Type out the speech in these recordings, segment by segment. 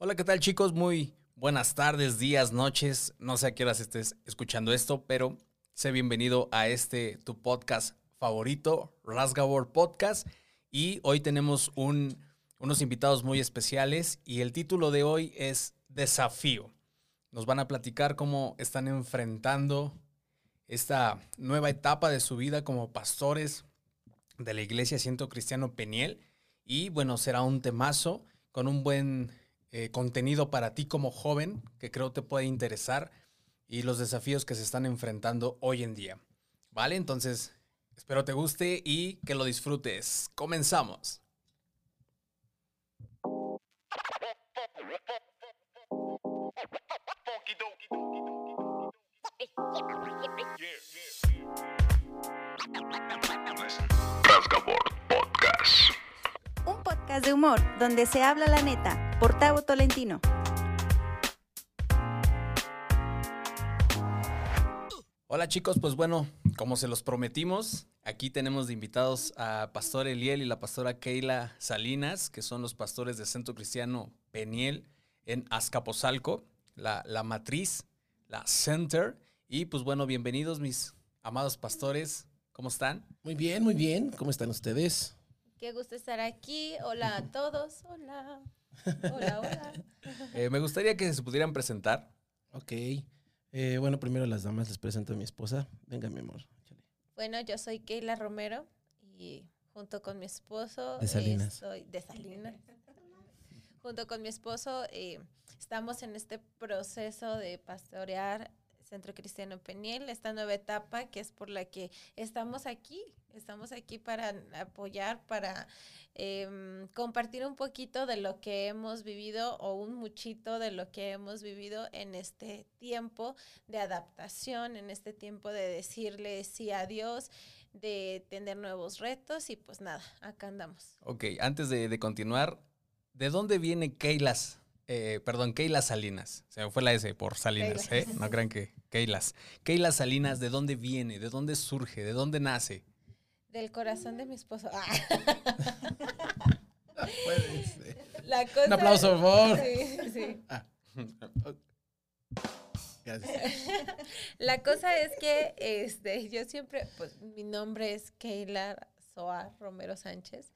Hola, ¿qué tal chicos? Muy buenas tardes, días, noches. No sé a qué horas estés escuchando esto, pero sé bienvenido a este tu podcast favorito, Rasgabor Podcast. Y hoy tenemos un, unos invitados muy especiales y el título de hoy es Desafío. Nos van a platicar cómo están enfrentando esta nueva etapa de su vida como pastores de la Iglesia Ciento Cristiano Peniel. Y bueno, será un temazo con un buen eh, contenido para ti como joven que creo te puede interesar y los desafíos que se están enfrentando hoy en día. ¿Vale? Entonces, espero te guste y que lo disfrutes. Comenzamos. Podcast. Un podcast de humor donde se habla la neta por Tavo Tolentino. Hola chicos, pues bueno, como se los prometimos, aquí tenemos de invitados a Pastor Eliel y la pastora Keila Salinas, que son los pastores del Centro Cristiano Peniel en Azcapotzalco, la, la matriz, la center. Y pues bueno, bienvenidos mis amados pastores, ¿cómo están? Muy bien, muy bien. ¿Cómo están ustedes? Qué gusto estar aquí. Hola a todos. Hola. Hola, hola. Eh, me gustaría que se pudieran presentar. Ok. Eh, bueno, primero las damas les presento a mi esposa. Venga, mi amor. échale. Bueno, yo soy Keila Romero y junto con mi esposo. De Salinas. soy de Salinas. junto con mi esposo eh, estamos en este proceso de pastorear Centro Cristiano Peniel, esta nueva etapa que es por la que estamos aquí. Estamos aquí para apoyar, para em, compartir un poquito de lo que hemos vivido o un muchito de lo que hemos vivido en este tiempo de adaptación, en este tiempo de decirle sí a Dios, de tener nuevos retos y pues nada, acá andamos. Ok, antes de, de continuar, ¿de dónde viene Keilas? Eh, perdón, Keila Salinas. Se me fue la S por Salinas, ¿eh? No crean que Keilas. Keila Salinas, ¿de dónde viene? ¿De dónde surge? ¿De dónde nace? Del corazón de mi esposo. Ah. Puede ser. La cosa- Un aplauso, por favor. Sí, sí. Gracias. La cosa es que este, yo siempre, pues mi nombre es Keila Soa Romero Sánchez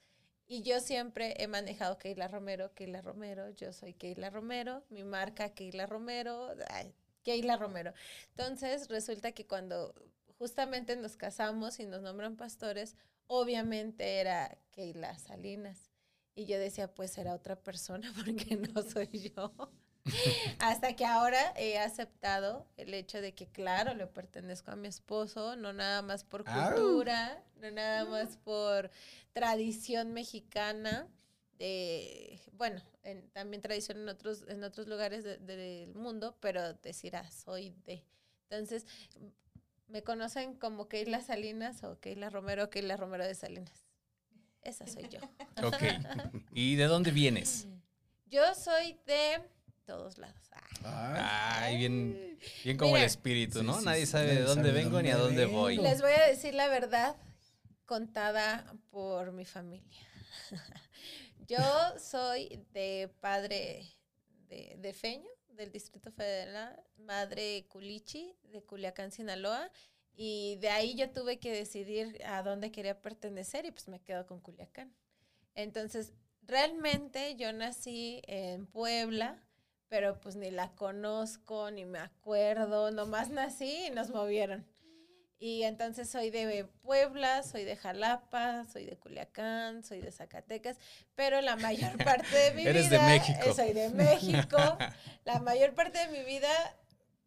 y yo siempre he manejado Keila Romero, Keila Romero, yo soy Keila Romero, mi marca Keila Romero, ay, Keila Romero. Entonces resulta que cuando justamente nos casamos y nos nombran pastores, obviamente era Keila Salinas. Y yo decía, pues era otra persona porque no soy yo. Hasta que ahora he aceptado el hecho de que, claro, le pertenezco a mi esposo, no nada más por cultura, no nada más por tradición mexicana, de, bueno, en- también tradición en otros, en otros lugares de- del mundo, pero decir, ah, soy de. Entonces, me conocen como Keila Salinas o Keila Romero o Keila Romero de Salinas. Esa soy yo. Ok. ¿Y de dónde vienes? Yo soy de todos lados. Ah. Ay, Ay, bien, bien como el espíritu, ¿no? Sí, sí, Nadie sí, sabe de dónde sabe vengo ni a dónde voy. Les voy a decir la verdad contada por mi familia. Yo soy de padre de, de Feño, del Distrito Federal, madre Culichi, de Culiacán, Sinaloa, y de ahí yo tuve que decidir a dónde quería pertenecer y pues me quedo con Culiacán. Entonces, realmente yo nací en Puebla, pero pues ni la conozco, ni me acuerdo, nomás nací y nos movieron. Y entonces soy de Puebla, soy de Jalapa, soy de Culiacán, soy de Zacatecas, pero la mayor parte de mi Eres de vida México. eh, soy de México. la mayor parte de mi vida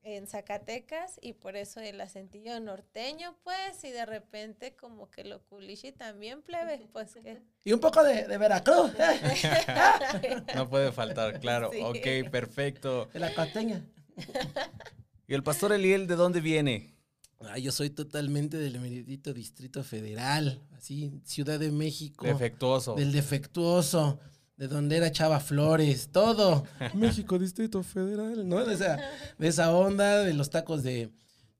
en Zacatecas y por eso el acentillo norteño, pues, y de repente como que lo culichi también plebe, pues que Y un poco de, de Veracruz. No puede faltar, claro. Sí. Ok, perfecto. de la costeña. ¿Y el pastor Eliel de dónde viene? Ah, yo soy totalmente del meridito Distrito Federal, así, Ciudad de México. Defectuoso. Del defectuoso, de donde era Chava Flores, todo. México, Distrito Federal, ¿no? De esa, de esa onda, de los tacos de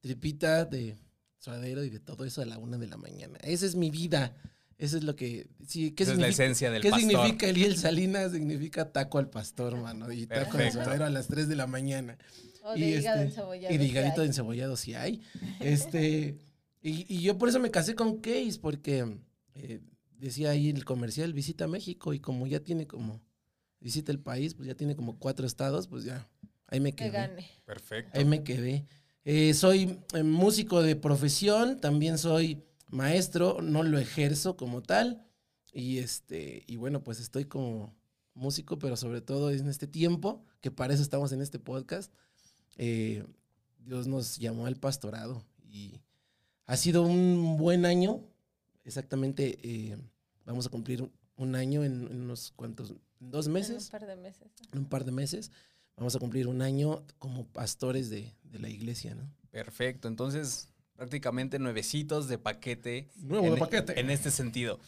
tripita, de suadero y de todo eso a la una de la mañana. Esa es mi vida. Eso es lo que. Sí, ¿qué Esa es la esencia del ¿Qué pastor. significa Eliel Salinas? Significa taco al pastor, mano. Y taco de Perfecto. suadero a las 3 de la mañana. O de y hígado este, encebollado. Y de sí hay. encebollado si hay. Este, y, y yo por eso me casé con Case, porque eh, decía ahí el comercial, visita México, y como ya tiene como, visita el país, pues ya tiene como cuatro estados, pues ya, ahí me Que quedé. gane. Perfecto. Ahí me quedé. Eh, soy eh, músico de profesión, también soy maestro, no lo ejerzo como tal. Y este, y bueno, pues estoy como músico, pero sobre todo en este tiempo, que para eso estamos en este podcast. Eh, Dios nos llamó al pastorado y ha sido un buen año. Exactamente, eh, vamos a cumplir un- año en, en unos cuantos, en dos En meses un par de meses. en un par de meses, vamos a cumplir un año como pastores de, de la iglesia, ¿no? Perfecto. Entonces, prácticamente nuevecitos de paquete. Nuevo en, de paquete. En este sentido.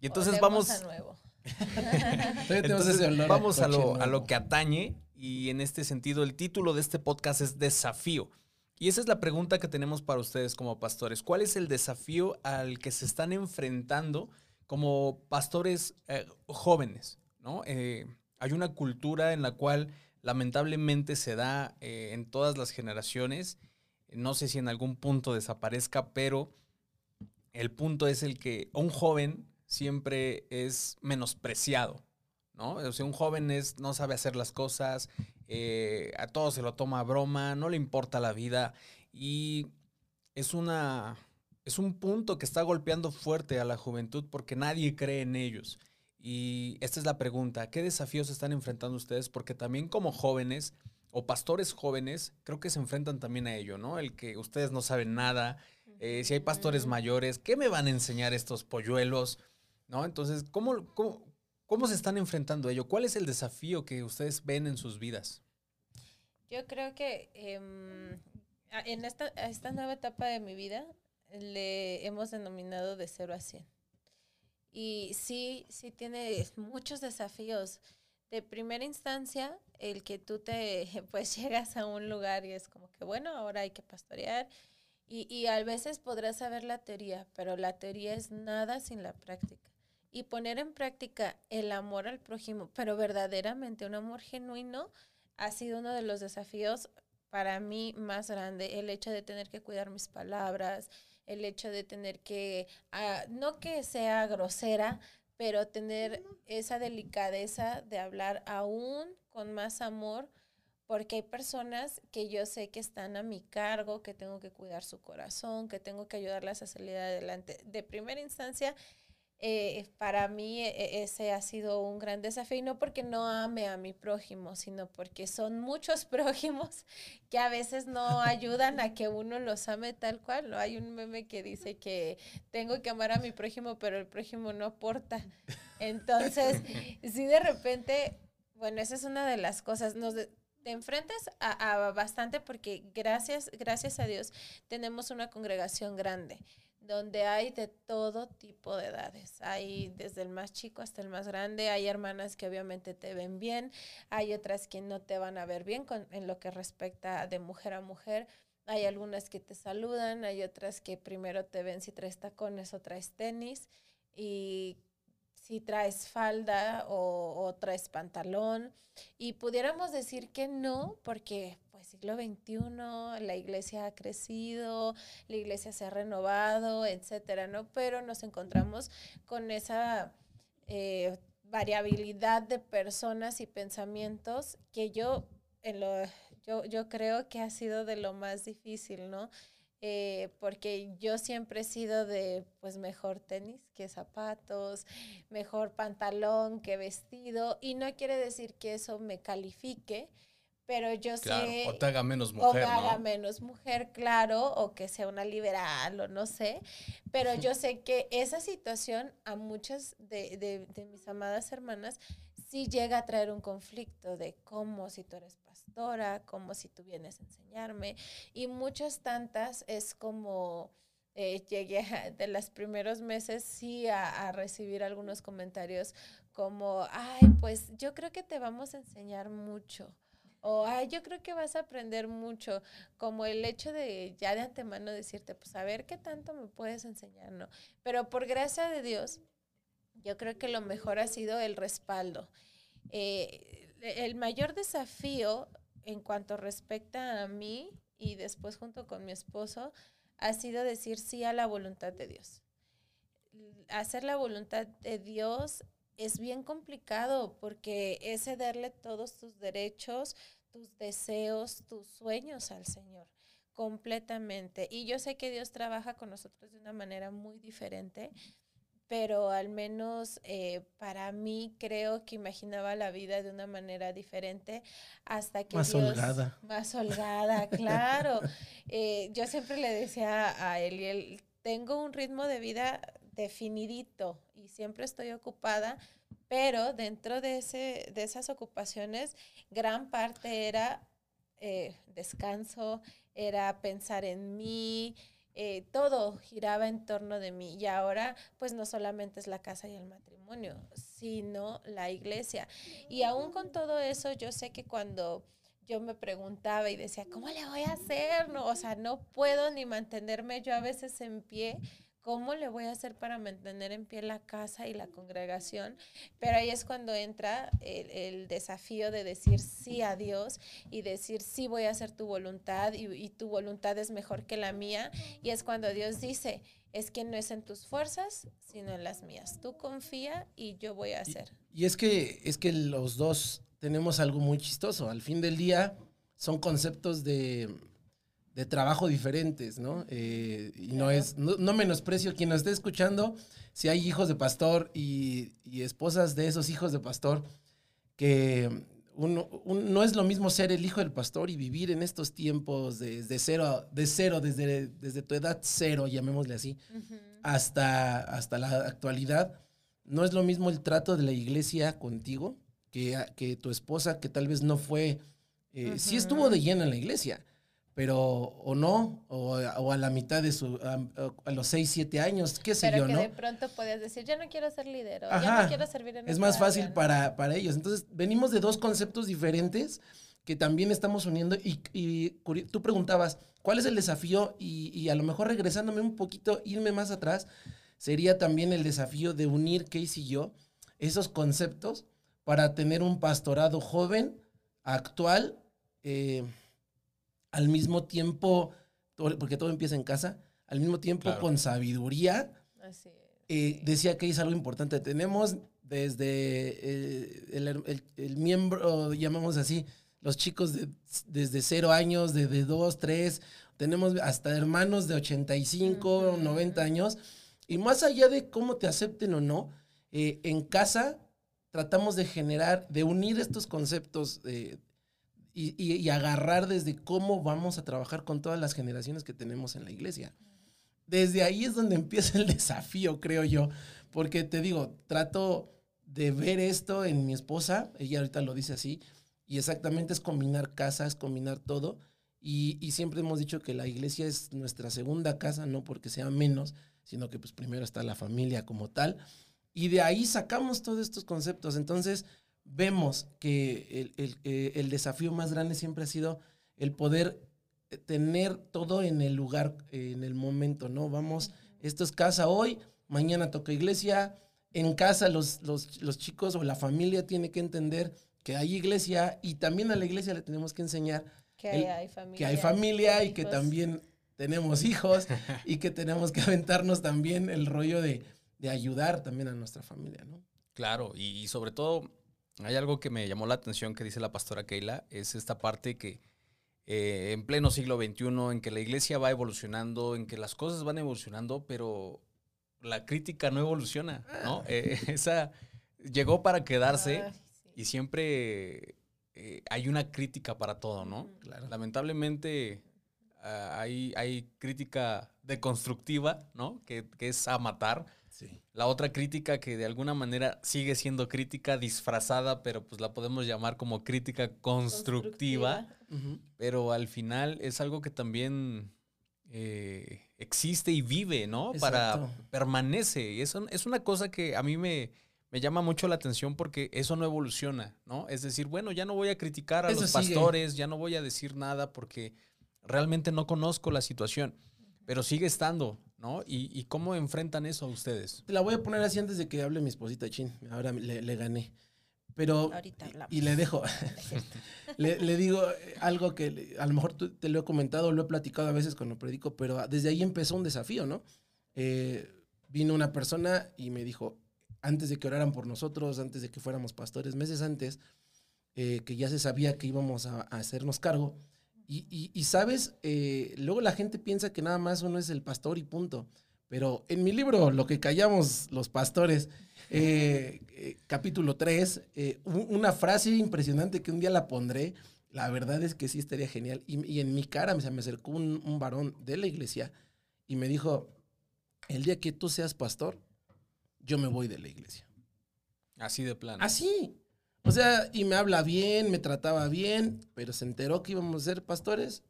Y entonces vamos. a nuevo. Entonces, vamos a lo, a lo que atañe y en este sentido el título de este podcast es Desafío. Y esa es la pregunta que tenemos para ustedes como pastores. ¿Cuál es el desafío al que se están enfrentando como pastores eh, jóvenes? ¿no? Eh, hay una cultura en la cual lamentablemente se da eh, en todas las generaciones. No sé si en algún punto desaparezca, pero el punto es el que un joven siempre es menospreciado, ¿no? O sea, un joven es, no sabe hacer las cosas, eh, a todo se lo toma a broma, no le importa la vida y es una es un punto que está golpeando fuerte a la juventud porque nadie cree en ellos. Y esta es la pregunta, ¿qué desafíos están enfrentando ustedes? Porque también como jóvenes o pastores jóvenes, creo que se enfrentan también a ello, ¿no? El que ustedes no saben nada, eh, si hay pastores mayores, ¿qué me van a enseñar estos polluelos? ¿No? Entonces, ¿cómo, cómo, cómo se están enfrentando a ello? ¿Cuál es el desafío que ustedes ven en sus vidas? Yo creo que a- en esta, esta nueva etapa de mi vida le hemos denominado de 0 a 100. Y sí, sí tiene muchos desafíos. De primera instancia, el que tú te, pues llegas a un lugar y es como que, bueno, ahora hay que pastorear. Y, y a veces podrás saber la teoría, pero la teoría es nada sin la práctica. Y poner en práctica el amor al prójimo, pero verdaderamente un amor genuino, ha sido uno de los desafíos para mí más grande, el hecho de tener que cuidar mis palabras, el hecho de tener que, ah, no que sea grosera, pero tener esa delicadeza de hablar aún con más amor, porque hay personas que yo sé que están a mi cargo, que tengo que cuidar su corazón, que tengo que ayudarlas a salir adelante. De primera instancia, eh, para mí e- ese ha sido un gran desafío, y no porque no ame a mi prójimo, sino porque son muchos prójimos que a veces no ayudan a que uno los ame tal cual. ¿no? Hay un meme que dice que tengo que amar a mi prójimo, pero el prójimo no aporta. Entonces, si de repente, bueno, esa es una de las cosas, nos te enfrentas a, a bastante porque gracias, gracias a Dios tenemos una congregación grande donde hay de todo tipo de edades. Hay desde el más chico hasta el más grande. Hay hermanas que obviamente te ven bien, hay otras que no te van a ver bien con, en lo que respecta de mujer a mujer. Hay algunas que te saludan, hay otras que primero te ven si traes tacones o traes tenis y si traes falda o, o traes pantalón. Y pudiéramos decir que no, porque siglo XXI, la iglesia ha crecido, la iglesia se ha renovado, etcétera, ¿no? Pero nos encontramos con esa eh, variabilidad de personas y pensamientos que yo, en lo, yo, yo creo que ha sido de lo más difícil, ¿no? Eh, porque yo siempre he sido de, pues, mejor tenis que zapatos, mejor pantalón que vestido, y no quiere decir que eso me califique, pero yo Claro, sé o te haga menos o mujer, haga ¿no? menos mujer, claro, o que sea una liberal, o no sé. Pero yo sé que esa situación a muchas de, de- de mis amadas hermanas sí llega a traer un conflicto de cómo si tú eres pastora, cómo si tú vienes a enseñarme. Y muchas tantas es como... eh, llegué a- de los primeros meses sí a, a recibir algunos comentarios como, ay, pues yo creo que te vamos a enseñar mucho. O, ay, yo creo que vas a aprender mucho, como el hecho de ya de antemano decirte, pues a ver qué tanto me puedes enseñar, ¿no? Pero por gracia de Dios, Yo creo que lo mejor ha sido el respaldo. Eh, el mayor desafío en cuanto respecta a mí y después junto con mi esposo ha sido decir sí a la voluntad de Dios. Hacer la voluntad de Dios es bien complicado porque es cederle todos tus derechos, tus deseos, tus sueños al Señor completamente. Y yo sé que Dios trabaja con nosotros de una manera muy diferente, pero al menos eh, para mí creo que imaginaba la vida de una manera diferente hasta que... Más holgada. Más holgada, claro. Eh, yo siempre le decía a él, tengo un ritmo de vida definidito y siempre estoy ocupada, pero dentro de, ese, de esas ocupaciones, gran parte era eh, descanso, era pensar en mí, eh, todo giraba en torno de mí. Y ahora, pues no solamente es la casa y el matrimonio, sino la iglesia. Y aún con todo eso, yo sé que cuando yo me preguntaba y decía, ¿cómo le voy a hacer? No, o sea, no puedo ni mantenerme yo a veces en pie ¿Cómo le voy a hacer para mantener en pie la casa y la congregación? Pero ahí es cuando entra el, desafío de decir sí a Dios y decir sí voy a hacer tu voluntad y, tu voluntad es mejor que la mía. Y es cuando Dios dice, es que no es en tus fuerzas, sino en las mías. Tú confía y yo voy a hacer. Y, y es que es que los dos tenemos algo muy chistoso. Al fin del día son conceptos de de trabajo diferentes, ¿no? Eh, y no es, no, menosprecio quien nos esté escuchando, si hay hijos de pastor y, esposas de esos hijos de pastor, que uno, no es lo mismo ser el hijo del pastor y vivir en estos tiempos desde cero, de cero, desde, desde tu edad cero, llamémosle así, hasta, hasta la actualidad. No es lo mismo el trato de la iglesia contigo que, que tu esposa, que tal vez no fue, eh, sí estuvo de lleno en la iglesia, pero o no, o, a la mitad de su, a, los 6, 7 años, qué sé yo, que ¿no? de pronto podías decir, ya no quiero ser líder, o ya no quiero servir en Es más fácil para, para ellos. Entonces, venimos de dos conceptos diferentes que también estamos uniendo y, y tú preguntabas, ¿cuál es el desafío? Y, y, a lo mejor regresándome un poquito, irme más atrás, sería también el desafío de unir Casey y yo esos conceptos para tener un pastorado joven, actual, eh, al mismo tiempo, porque todo empieza en casa, al mismo tiempo con sabiduría. Así eh, decía que es algo importante. Tenemos desde eh, el, miembro, llamamos así, los chicos de, desde cero años, desde dos, tres, tenemos hasta hermanos de 85, 90 años. Y más allá de cómo te acepten o no, eh, en casa tratamos de generar, de unir estos conceptos y, agarrar desde cómo vamos a trabajar con todas las generaciones que tenemos en la iglesia. Desde ahí es donde empieza el desafío, creo yo, porque te digo, trato de ver esto en mi esposa, ella ahorita lo dice así, y exactamente es combinar casa, es combinar todo, y, y, siempre hemos dicho que la iglesia es nuestra segunda casa, no porque sea menos, sino que pues primero está la familia como tal, y de ahí sacamos todos estos conceptos. Entonces, vemos que eh, el, desafío más grande siempre ha sido el poder eh, tener todo en el lugar, en el momento, ¿no? Vamos, esto es casa hoy, mañana toca iglesia, en casa los, los, chicos o la familia tiene que entender que hay iglesia y también a la iglesia le tenemos que enseñar que hay familia, que hay familia y que también tenemos hijos y que tenemos que aventarnos también el rollo de, ayudar también a nuestra familia, ¿no? Claro, y sobre todo hay algo que me llamó la atención que dice la pastora Keila, es esta parte que eh, en pleno siglo XXI, en que la iglesia va evolucionando, en que las cosas van evolucionando, pero la crítica no evoluciona, ¿no? Ah. Eh, esa llegó para quedarse y siempre eh, hay una crítica para todo, ¿no? Lamentablemente ah, hay, hay crítica deconstructiva, ¿no? Que, que es a matar la otra crítica que de alguna manera sigue siendo crítica disfrazada, pero pues la podemos llamar como crítica constructiva, pero al final es algo que también eh, existe y vive, ¿no? Para permanece. Y eso es una cosa que a mí me, me llama mucho la atención porque eso no evoluciona, ¿no? Es decir, bueno, ya no voy a criticar a los pastores, ya no voy a decir nada porque realmente no conozco la situación, pero sigue estando, ¿no? ¿Y, y cómo enfrentan eso ustedes? Te la voy a poner así antes de que hable mi esposita Chin. Ahora le, le gané. Pero. Ahorita hablamos. Y le dejo. le, le digo eh, algo que a lo mejor te lo he comentado, lo he platicado a veces cuando predico, pero desde ahí empezó un desafío, ¿no? Eh, vino una persona y me dijo, antes de que oraran por nosotros, antes de que fuéramos pastores, meses antes, eh, que ya se sabía que íbamos a, a hacernos cargo. Y, y- y, sabes, Eh, luego la gente piensa que nada más uno es el pastor y punto. Pero en mi libro, Lo que callamos los pastores, eh, eh, capítulo 3, eh, u- una frase impresionante que un día la pondré, la verdad es que sí estaría genial. Y, y en mi cara se me acercó un, un varón de la iglesia y me dijo, el día que tú seas pastor, yo me voy de la iglesia. Así de plano. Así. O sea, y me habla bien, me trataba bien, pero se enteró que íbamos a ser pastores.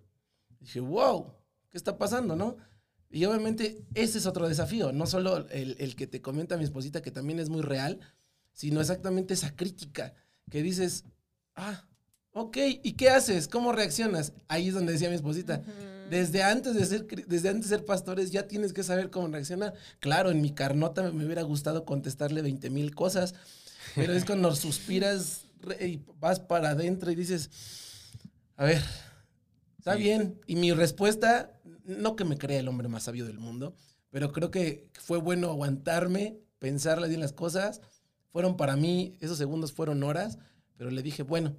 Dije, wow, ¿qué está pasando, no? Y obviamente ese es otro desafío, no solo el, el que te comenta mi esposita, que también es muy real, sino exactamente esa crítica que dices, ah, ok, ¿y qué haces? ¿Cómo reaccionas? Ahí es donde decía mi esposita, Ujú. desde antes de ser, desde antes de ser pastores ya tienes que saber cómo reaccionar. Claro, en mi carnota me, me hubiera gustado contestarle 20 mil cosas, pero es cuando suspiras y vas para adentro y dices, a ver, está Sí. bien. Y mi respuesta, no que me crea el hombre más sabio del mundo, pero creo que fue bueno aguantarme, pensarle bien las cosas. Fueron para mí, esos segundos fueron horas, pero le dije, bueno,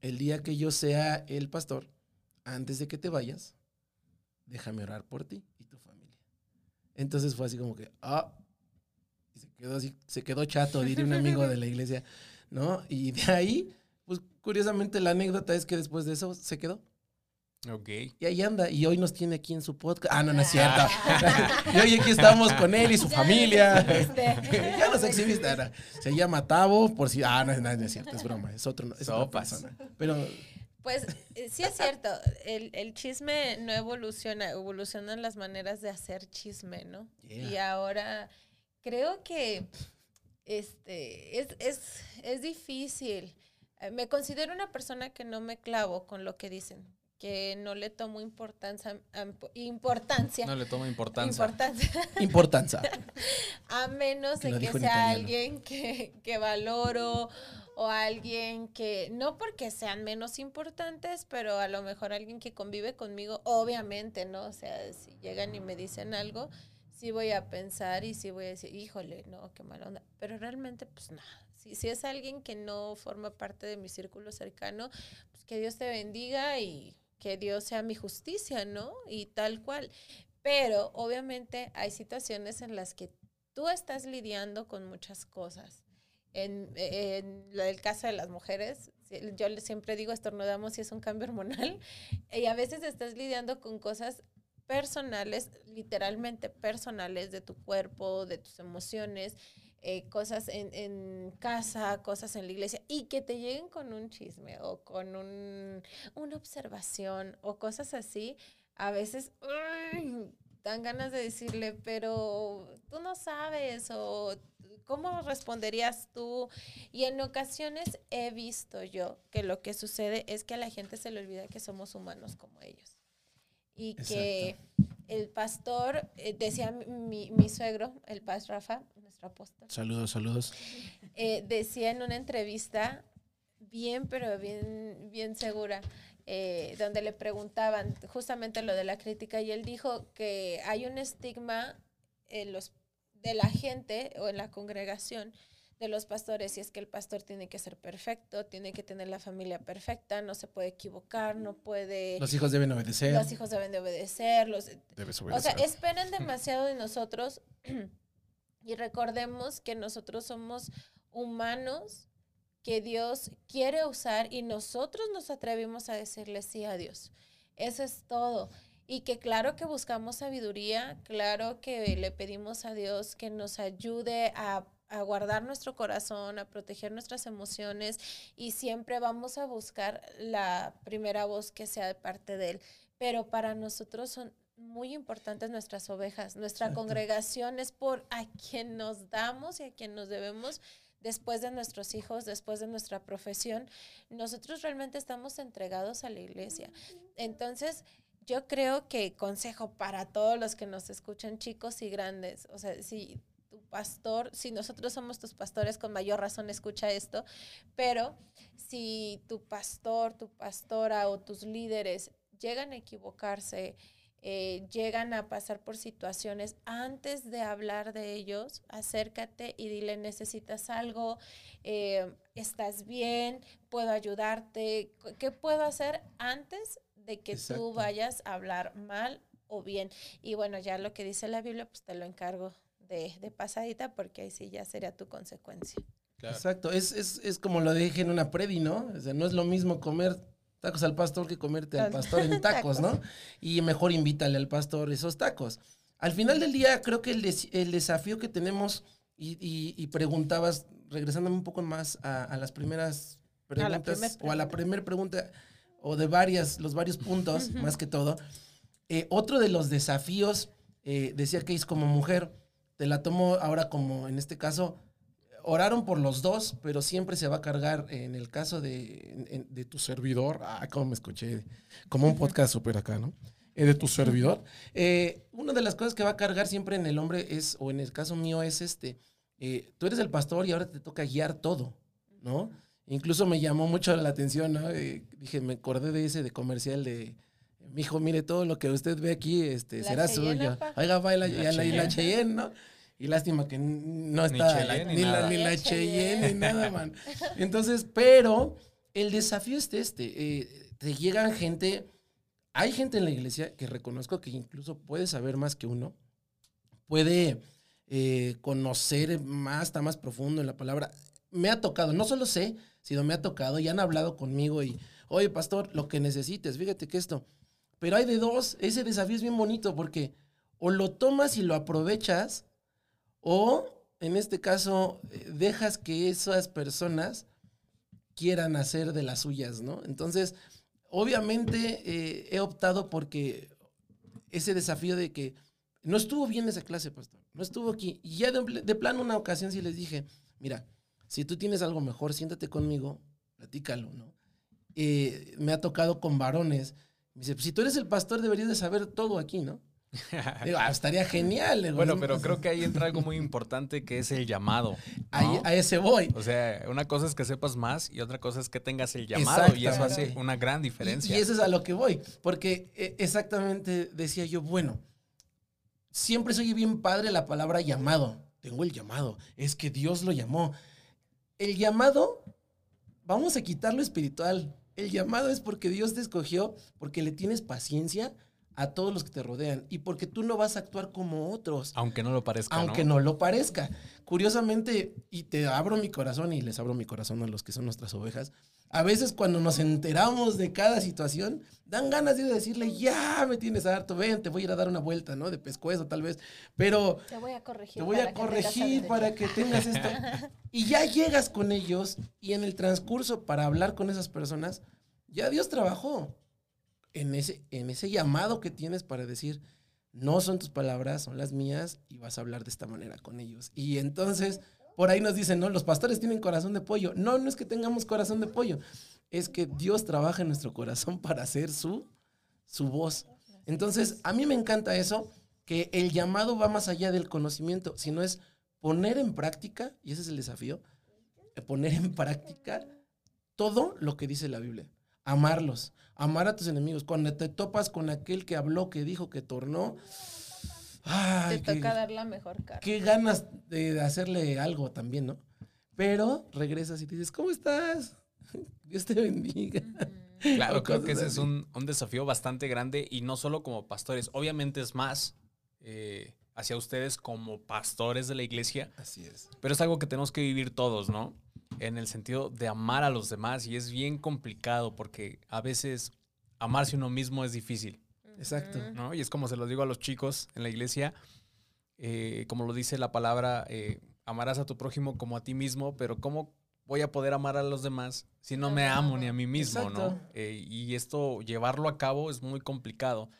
el día que yo sea el pastor, antes de que te vayas, déjame orar por ti y tu familia. Entonces fue así como que, ah, quedó así, se quedó chato, diría un amigo de la iglesia, ¿no? Y de ahí, pues curiosamente la anécdota es que después de eso se quedó. Ok. Y ahí anda, y hoy nos tiene aquí en su podcast. Ah, no, no es cierto. y hoy aquí estamos con él y su Ya familia. ya nos exhibiste. Ahora, Se llama Tavo, por si. Ah, no, no, no es cierto, es broma, es otro. Es otra persona. Pero Pues eh, sí es cierto, el, el chisme no evoluciona, evolucionan las maneras de hacer chisme, ¿no? Yeah. Y ahora creo que este es, es, es difícil. Eh, Me considero una persona que no me clavo con lo que dicen, que no le tomo importancia, importancia, No le toma importancia. importancia importancia. a menos Que de que sea italiano. alguien que, que valoro o alguien que, no porque sean menos importantes, pero a lo mejor alguien que convive conmigo, obviamente, ¿no? O sea, si llegan y me dicen algo, sí voy a pensar y sí voy a decir, híjole, no, qué mala onda. Pero realmente, pues no. Si, si es alguien que no forma parte de mi círculo cercano, pues que Dios te bendiga y que Dios sea mi justicia, ¿no? Y tal cual. Pero obviamente hay situaciones en las que tú estás lidiando con muchas cosas. En, en el caso de las mujeres, yo siempre digo, estornudamos y es un cambio hormonal, y a veces estás lidiando con cosas personales, literalmente personales de tu cuerpo, de tus emociones, eh, cosas en, en casa, cosas en la iglesia, y que te lleguen con un chisme o con un, una observación o cosas así, a veces dan ganas de decirle, pero tú no sabes o cómo responderías tú. Y en ocasiones he visto yo que lo que sucede es que a la gente se le olvida que somos humanos como ellos. Y que el pastor, eh, decía mi, mi suegro, el pastor Rafa, nuestro apóstol, Saludos, saludos. eh, decía en una entrevista, bien, pero bien, bien segura, eh, donde le preguntaban justamente lo de la crítica y él dijo que hay un estigma en los, de la gente o en la congregación de los pastores y es que el pastor tiene que ser perfecto, tiene que tener la familia perfecta, no se puede equivocar, no puede... Los hijos deben obedecer. Los hijos deben de obedecer, los, Debes o sea, esperan demasiado de nosotros y recordemos que nosotros somos humanos que Dios quiere usar y nosotros nos atrevimos a decirle sí a Dios. Eso es todo. Y que claro que buscamos sabiduría, claro que le pedimos a Dios que nos ayude a, a guardar nuestro corazón, a proteger nuestras emociones y siempre vamos a buscar la primera voz que sea de parte de Él. Pero para nosotros son muy importantes nuestras ovejas. Nuestra Exacto. congregación es por a quien nos damos y a quien nos debemos después de nuestros hijos, después de nuestra profesión. Nosotros realmente estamos entregados a la iglesia. Entonces, yo creo que consejo para todos los que nos escuchan, chicos y grandes, o sea, si tu pastor, si nosotros somos tus pastores, con mayor razón escucha esto, pero si tu pastor, tu pastora o tus líderes llegan a equivocarse, eh, llegan a pasar por situaciones, antes de hablar de ellos, acércate y dile, necesitas algo, eh, estás bien, puedo ayudarte, ¿qué puedo hacer antes de que Exacto. tú vayas a hablar mal o bien? Y bueno, ya lo que dice la Biblia, pues te lo encargo de, de pasadita porque ahí sí ya sería tu consecuencia. Exacto, es, es, es como lo dije en una predi, ¿no? O sea, no es lo mismo comer tacos al pastor que comerte al pastor en tacos, ¿no? Y mejor invítale al pastor esos tacos. Al final del día, creo que el, des- el desafío que tenemos, y, y- y preguntabas, regresándome un poco más a, a las primeras A la preguntas, primer o a la primera pregunta, o de varias, los varios puntos, más que todo. Eh, otro de los desafíos, eh, decía que es como mujer, te la tomo ahora como, en este caso, oraron por los dos, pero siempre se va a cargar en el caso de, de tu servidor. Ah, cómo me escuché. Como un podcast súper acá, ¿no? Eh, de tu servidor. Eh, una de las cosas que va a cargar siempre en el hombre es, o en el caso mío, es este. eh, tú eres el pastor y ahora te toca guiar todo, ¿no? Incluso me llamó mucho la atención, ¿no? Eh, dije, me acordé de ese de comercial de. Mi hijo, mire, todo lo que usted ve aquí este, La será Cheyenne, suyo. Oiga, baila La y la, y la Cheyenne. ¿no? Y lástima que no Ni está Cheyenne ni ni, la, ni la Cheyenne ni nada, man. Entonces, pero el desafío es este. eh, te llegan gente, hay gente en la iglesia que reconozco que incluso puede saber más que uno, puede eh, conocer más, está más profundo en la palabra. Me ha tocado, no solo sé, sino me ha tocado y han hablado conmigo y, oye, pastor, lo que necesites, fíjate que esto. Pero hay de dos, ese desafío es bien bonito porque o lo tomas y lo aprovechas o, en este caso, eh, dejas que esas personas quieran hacer de las suyas, ¿no? Entonces, obviamente eh, he optado porque ese desafío de que no estuvo bien esa clase, pastor, no estuvo aquí. Y ya de, de plano una ocasión sí les dije, mira, si tú tienes algo mejor, siéntate conmigo, platícalo, ¿no? Eh, me ha tocado con varones. Me dice, pues, si tú eres el pastor, deberías de saber todo aquí, ¿no? Digo, "Ah, estaría genial. digo, Bueno, "Sí, pero creo que ahí entra algo muy importante que es el llamado. ahí- a ese voy. O sea, una cosa es que sepas más y otra cosa es que tengas el llamado y eso hace una gran Y, diferencia. y eso es a lo que voy, porque eh, exactamente decía yo, bueno, siempre soy bien padre la palabra llamado. Tengo el llamado, es que Dios lo llamó. El llamado, vamos a quitarlo espiritual. El llamado es porque Dios te escogió, porque le tienes paciencia a todos los que te rodean y porque tú no vas a actuar como otros Aunque no lo parezca, aunque ¿no? no lo parezca. Curiosamente, y te abro mi corazón y les abro mi corazón a los que son nuestras ovejas, a veces cuando nos enteramos de cada situación, dan ganas de decirle, ya me tienes harto, ven, te voy a ir a dar una vuelta, ¿no? De pescuezo tal vez, pero Te voy a corregir. te voy a corregir para que tengas esto. Y ya llegas con ellos y en el transcurso para hablar con esas personas, ya Dios trabajó en ese, en ese llamado que tienes para decir, no son tus palabras, son las mías y vas a hablar de esta manera con ellos. Y entonces, por ahí nos dicen, no, los pastores tienen corazón de pollo. No, no es que tengamos corazón de pollo, es que Dios trabaja en nuestro corazón para hacer su, su voz. Entonces, a mí me encanta eso, que el llamado va más allá del conocimiento, sino es poner en práctica, y ese es el desafío, eh, poner en práctica todo lo que dice la Biblia. Amarlos, amar a tus enemigos. Cuando te topas con aquel que habló, que dijo, que tornó, ay, Te qué, toca dar la mejor cara. qué ganas de hacerle algo también, ¿no? Pero regresas y te dices, ¿cómo estás? Dios te bendiga. Claro, creo que ese es un, un desafío bastante grande y no solo como pastores, obviamente es más eh, hacia ustedes como pastores de la iglesia, Así es. pero es algo que tenemos que vivir todos, ¿no? En el sentido de amar a los demás y es bien complicado porque a veces amarse uno mismo es difícil, Exacto. ¿no? Y es como se los digo a los chicos en la iglesia, eh, como lo dice la palabra, eh, amarás a tu prójimo como a ti mismo, pero ¿cómo voy a poder amar a los demás si no me amo amo. ni a mí mismo, Exacto. ¿no? Eh, y esto, llevarlo a cabo es muy complicado.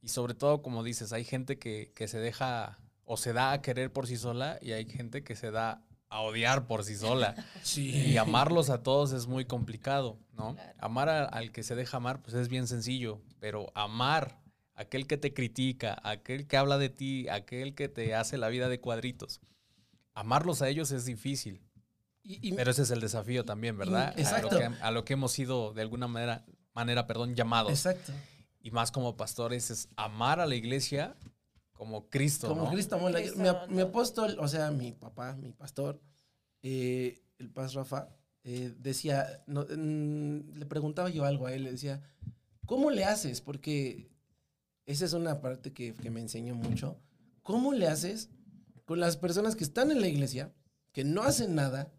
Y sobre todo, como dices, hay gente que, que se deja o se da a querer por sí sola y hay gente que se da a odiar por sí sola. Sí. Y amarlos a todos es muy complicado, ¿no? Claro. Amar a- al que se deja amar, pues es bien sencillo, pero amar aquel que te critica, aquel que habla de ti, aquel que te hace la vida de cuadritos. Amarlos a ellos es difícil. Y, y- Pero ese es el desafío también, ¿verdad? exacto. A lo, que, a lo que hemos sido de alguna manera, manera perdón, llamados. exacto. Y más como pastores es amar a la iglesia como Cristo, Como ¿no? Cristo amó la Cristo mi, apóstol, o sea, mi papá, mi pastor, eh, el paz Rafa, eh, decía, no, mm, le preguntaba yo algo a él, le decía, ¿cómo le haces? Porque esa es una parte que, que me enseñó mucho. ¿Cómo le haces con las personas que están en la iglesia, que no hacen nada,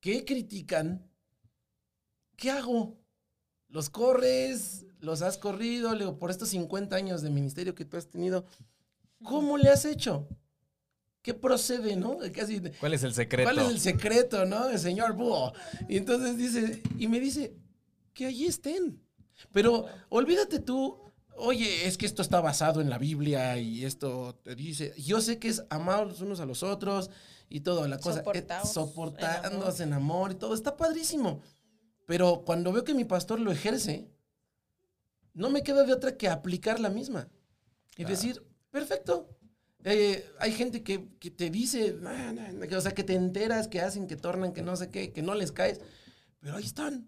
que critican? ¿Qué hago? ¿Los corres? ¿Los has corrido? Por estos 50 años de ministerio que tú has tenido, ¿cómo le has hecho? ¿Qué procede, no? Casi, ¿Cuál es el secreto? ¿Cuál es el secreto, no? El señor búho. Y entonces dice, y me dice, que allí estén. Pero olvídate tú, oye, es que esto está basado en la Biblia y esto te dice, yo sé que es amar los unos a los otros y toda la cosa, eh, en soportándose en amor y todo, está padrísimo. Pero cuando veo que mi pastor lo ejerce, no me queda de otra que aplicar la misma. Y Claro. decir, perfecto. Eh, hay gente que, que te dice, "Nah, nah, nah", que, o sea, que te enteras, que hacen, que tornan, que no sé qué, que no les caes, pero ahí están.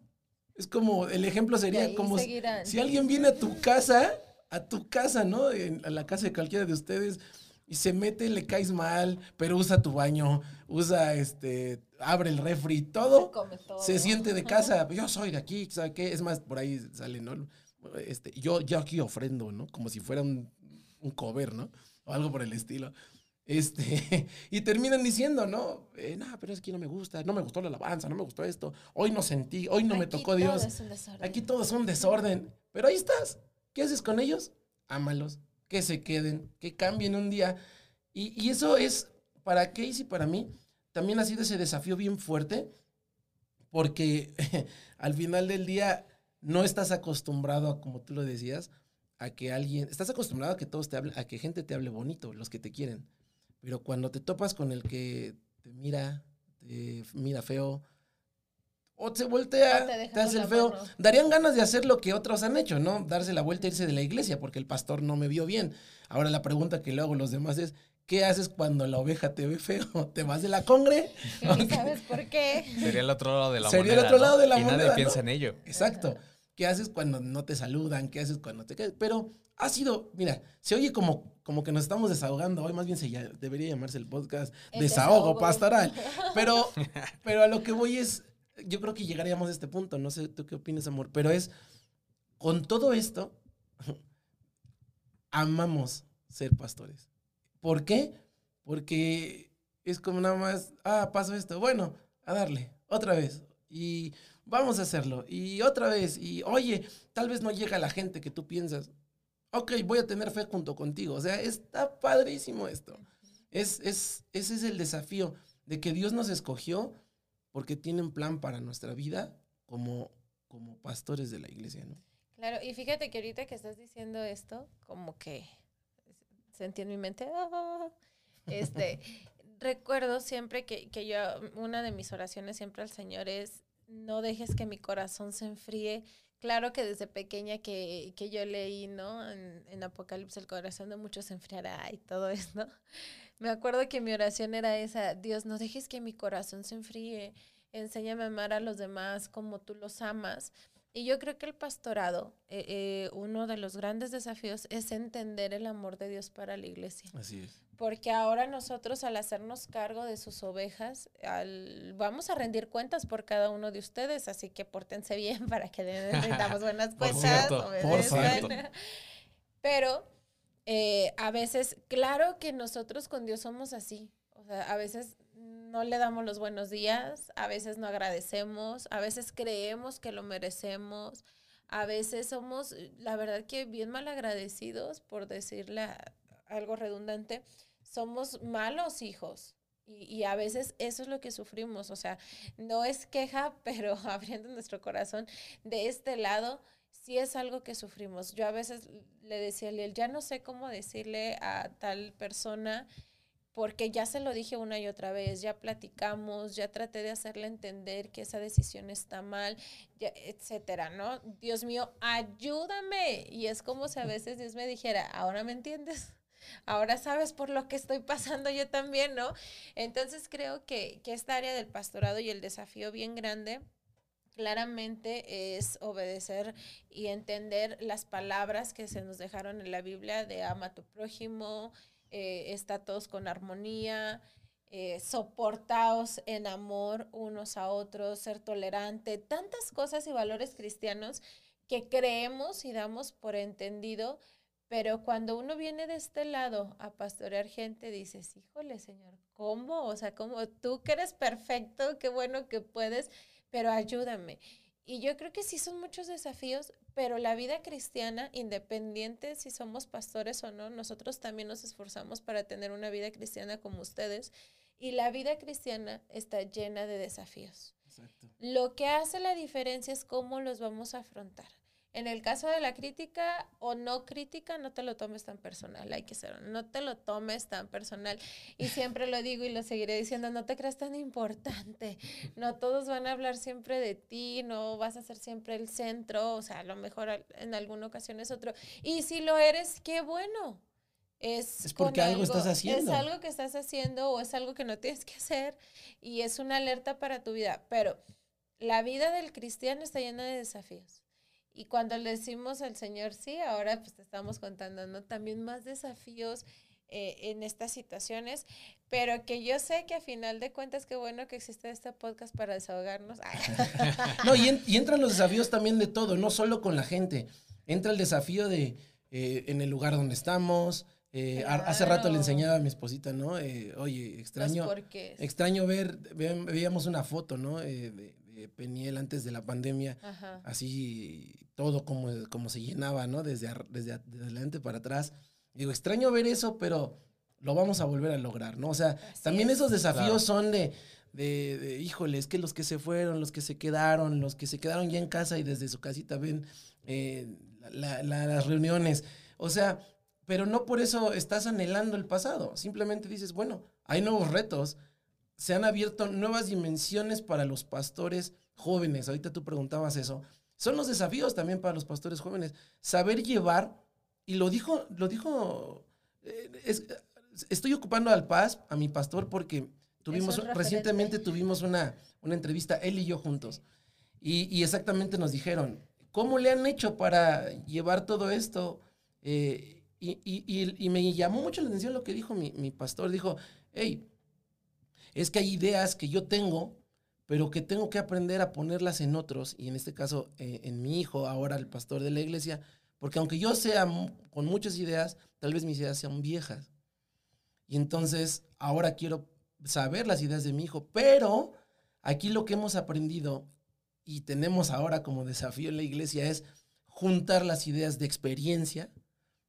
Es como, el ejemplo sería como si, seguirán. si alguien viene a tu casa, a tu casa, ¿no? En- a la casa de cualquiera de ustedes, y se mete, le caes mal, pero usa tu baño, usa, este, abre el refri, todo Se come todo. se siente de casa, yo soy de aquí, ¿sabes qué? Es más, por ahí sale, ¿no? Este, yo, yo aquí ofrendo, ¿no? Como si fuera un, un cover, ¿no? O algo por el estilo. Este, y terminan diciendo, ¿no? Eh, no, pero es que no me gusta, no me gustó la alabanza, no me gustó esto, hoy no sentí, hoy no me tocó todo Dios. es un desorden. Aquí todo es un desorden. Pero ahí estás. ¿Qué haces con ellos? Ámalos. Que se queden. Que cambien un día. Y, y eso es, para Casey y para mí, también ha sido ese desafío bien fuerte. Porque al final del día no estás acostumbrado a, como tú lo decías, a que alguien. Estás acostumbrado a que todos te hablen, a que gente te hable bonito, los que te quieren. Pero cuando te topas con el que te mira, te mira feo, o se voltea, O te te, hace el feo, mano. darían ganas de hacer lo que otros han hecho, ¿no? Darse la vuelta e irse de la iglesia porque el pastor no me vio bien. Ahora la pregunta que le hago a los demás es, ¿qué haces cuando la oveja te ve feo? ¿Te vas de la congre? ¿Y sabes por qué? Sería el otro lado de la Sería el moneda. otro ¿no? lado de la y moneda, nadie ¿no? piensa en ello. Exacto. ¿Qué haces cuando no te saludan? ¿Qué haces cuando te quedas? Pero ha sido, mira, se oye como, como que nos estamos desahogando hoy, más bien se ya- debería llamarse el podcast El Desahogo desahogo. Pastoral. Pero, pero a lo que voy es, yo creo que llegaríamos a este punto, no sé tú qué opinas, amor, pero es, con todo esto, amamos ser pastores. ¿Por qué? Porque es como nada más, ah, pasó esto, bueno, a darle, otra vez. Y vamos a hacerlo. Y otra vez. Y oye, tal vez no llega la gente que tú piensas. Ok, voy a tener fe junto contigo. O sea, está padrísimo esto. Es, es, ese es el desafío de que Dios nos escogió porque tiene un plan para nuestra vida como, como pastores de la iglesia, ¿no? Claro, y fíjate que ahorita que estás diciendo esto, como que sentí en mi mente, "Ah". este, recuerdo siempre que, que yo, una de mis oraciones siempre al Señor es, no dejes que mi corazón se enfríe. Claro que desde pequeña que, que yo leí, ¿no? En, Apocalipsis, el corazón de muchos se enfriará y todo esto. Me acuerdo que mi oración era esa, Dios, no dejes que mi corazón se enfríe, enséñame a amar a los demás como tú los amas. Y yo creo que el pastorado, eh, eh, uno de los grandes desafíos es entender el amor de Dios para la iglesia. Así es. Porque ahora nosotros al hacernos cargo de sus ovejas, al- vamos a rendir cuentas por cada uno de ustedes, así que pórtense bien para que le rindamos buenas Por cuentas. cierto, por cierto. Pero eh, a veces, claro que nosotros con Dios somos así. O sea, a veces no le damos los buenos días, a veces no agradecemos, a veces creemos que lo merecemos, a veces somos, eh, la verdad que bien mal agradecidos, por decirle algo redundante, somos malos hijos. Y, y a veces eso es lo que sufrimos. O sea, no es queja, pero abriendo nuestro corazón de este lado, sí es algo que sufrimos. Yo a veces le decía a Liel, ya no sé cómo decirle a tal persona porque ya se lo dije una y otra vez, ya platicamos, ya traté de hacerle entender que esa decisión está mal, etcétera, ¿no? Dios mío, ayúdame. Y es como si a veces Dios me dijera, ahora me entiendes. Ahora sabes por lo que estoy pasando yo también, ¿no? Entonces creo que, que esta área del pastorado y el desafío bien grande claramente es obedecer y entender las palabras que se nos dejaron en la Biblia de ama a tu prójimo, eh, está todos con armonía, eh, soportaos en amor unos a otros, ser tolerante, tantas cosas y valores cristianos que creemos y damos por entendido, pero cuando uno viene de este lado a pastorear gente, dices, híjole, Señor, ¿cómo? O sea, como tú que eres perfecto, qué bueno que puedes, pero ayúdame. Y yo creo que sí son muchos desafíos, pero la vida cristiana, independiente si somos pastores o no, nosotros también nos esforzamos para tener una vida cristiana como ustedes. Y la vida cristiana está llena de desafíos. Lo que hace la diferencia es cómo los vamos a afrontar. En el caso de la crítica o no crítica, no te lo tomes tan personal, hay que ser, no te lo tomes tan personal. Y siempre lo digo y lo seguiré diciendo, no te creas tan importante, no todos van a hablar siempre de ti, no vas a ser siempre el centro, o sea, a lo mejor en alguna ocasión es otro. Y si lo eres, qué bueno. Es, es porque algo, estás haciendo. Es algo que estás haciendo o es algo que no tienes que hacer y es una alerta para tu vida. Pero la vida del cristiano está llena de desafíos. Y cuando le decimos al Señor sí, ahora pues te estamos contando, ¿no? También más desafíos eh, en estas situaciones, pero que yo sé que a final de cuentas, qué bueno que existe este podcast para desahogarnos. no, y, y, entran los desafíos también de todo, no solo con la gente. Entra el desafío de eh, en el lugar donde estamos. Eh, Hace rato le enseñaba a mi esposita, ¿no? Eh, oye, extraño, extraño ver, veíamos una foto, ¿no? de, Peniel antes de la pandemia, así todo como, como se llenaba, ¿no? Desde, desde, adelante para atrás. Digo, extraño ver eso, pero lo vamos a volver a lograr, ¿no? O sea, también esos desafíos son de, de, de, híjole, es que los que se fueron, los que se quedaron, los que se quedaron ya en casa y desde su casita ven eh, las reuniones. O sea, pero no por eso estás anhelando el pasado. Simplemente dices, bueno, hay nuevos retos, se han abierto nuevas dimensiones para los pastores jóvenes. Ahorita tú preguntabas eso. Son los desafíos también para los pastores jóvenes. Saber llevar, y lo dijo, lo dijo, eh, estoy ocupando al Paz, a mi pastor, porque tuvimos, recientemente tuvimos una, una entrevista, él y yo juntos. Y, exactamente nos dijeron, ¿cómo le han hecho para llevar todo esto? Eh, y, me llamó mucho la atención lo que dijo mi, mi pastor. Dijo, hey, es que hay ideas que yo tengo, pero que tengo que aprender a ponerlas en otros, y en este caso eh, en mi hijo, ahora el pastor de la iglesia, porque aunque yo sea con muchas ideas, tal vez mis ideas sean viejas. Y entonces ahora quiero saber las ideas de mi hijo, pero aquí lo que hemos aprendido y tenemos ahora como desafío en la iglesia es juntar las ideas de experiencia,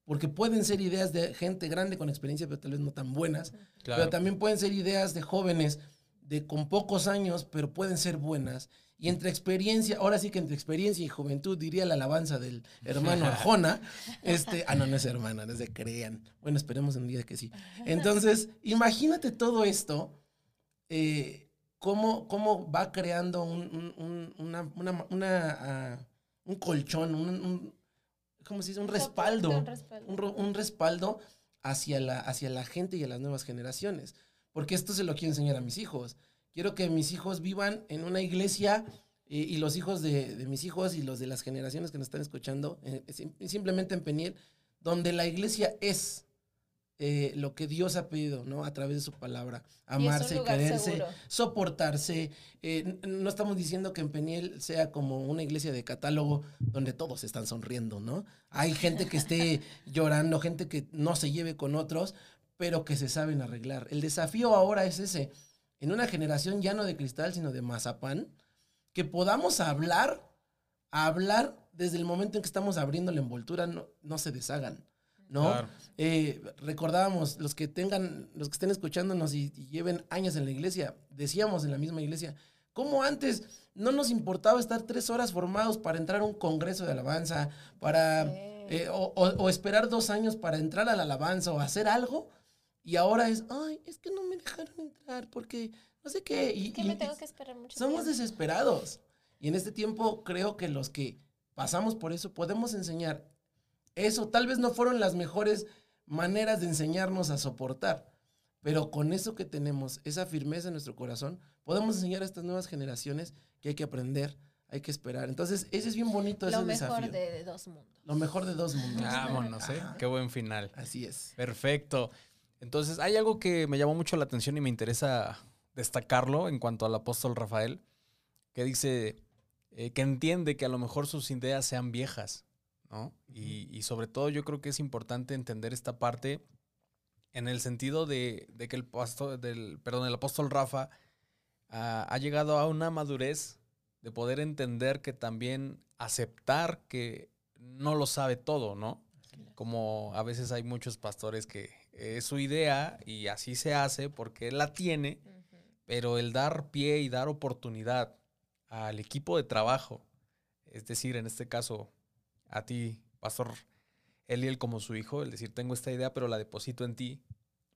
porque pueden ser ideas de gente grande con experiencia, pero tal vez no tan buenas, pero también pueden ser ideas de jóvenes de con pocos años, pero pueden ser buenas. Y entre experiencia, ahora sí que entre experiencia y juventud, diría la alabanza del hermano Arjona, este, ah, no, no es hermana, no es de crean. Bueno, esperemos un día que sí. Entonces, imagínate todo esto, eh, cómo, cómo, va creando un, una, una, ah, un colchón, un, ¿cómo se dice? Un respaldo, un respaldo, hacia, la, hacia la gente y a las nuevas generaciones. Porque esto se lo quiero enseñar a mis hijos. Quiero que mis hijos vivan en una iglesia eh, y los hijos de, mis hijos y los de las generaciones que nos están escuchando, eh, simplemente en Peniel, donde la iglesia es eh, lo que Dios ha pedido, ¿no? A través de su palabra. Amarse, quererse, soportarse. Eh, no estamos diciendo que en Peniel sea como una iglesia de catálogo donde todos están sonriendo, ¿no? Hay gente que esté llorando, gente que no se lleve con otros, pero que se saben arreglar. El desafío ahora es ese, en una generación ya no de cristal, sino de mazapán, que podamos hablar, hablar desde el momento en que estamos abriendo la envoltura, no, no se deshagan. ¿No? Eh, recordábamos, los que tengan, los que estén escuchándonos y, lleven años en la iglesia, decíamos en la misma iglesia, ¿cómo antes no nos importaba estar tres horas formados para entrar a un congreso de alabanza, para, eh, o, esperar dos años para entrar a la alabanza o hacer algo? Y ahora es, ay, es que no me dejaron entrar porque no sé qué. Y, Es que y- me y tengo que esperar mucho somos tiempo. desesperados. Y en este tiempo creo que los que pasamos por eso podemos enseñar eso. Tal vez no fueron las mejores maneras de enseñarnos a soportar, pero con eso que tenemos, esa firmeza en nuestro corazón, podemos enseñar a estas nuevas generaciones que hay que aprender, hay que esperar. Entonces, ese es bien bonito, ese Lo mejor desafío. de, de dos mundos. Lo mejor de dos mundos. Vámonos, ¿eh? Ajá. Qué buen final. Así es. Perfecto. Entonces, hay algo que me llamó mucho la atención y me interesa destacarlo en cuanto al apóstol Rafael, que dice eh, que entiende que a lo mejor sus ideas sean viejas, ¿no? Y, y sobre todo yo creo que es importante entender esta parte en el sentido de, de que el pastor, del, perdón, el apóstol Rafa ah, ha llegado a una madurez de poder entender que también aceptar que no lo sabe todo, ¿no? como a veces hay muchos pastores que es su idea y así se hace porque él la tiene, pero el dar pie y dar oportunidad al equipo de trabajo, es decir, en este caso a ti, pastor Eliel como su hijo, el decir, tengo esta idea, pero la deposito en ti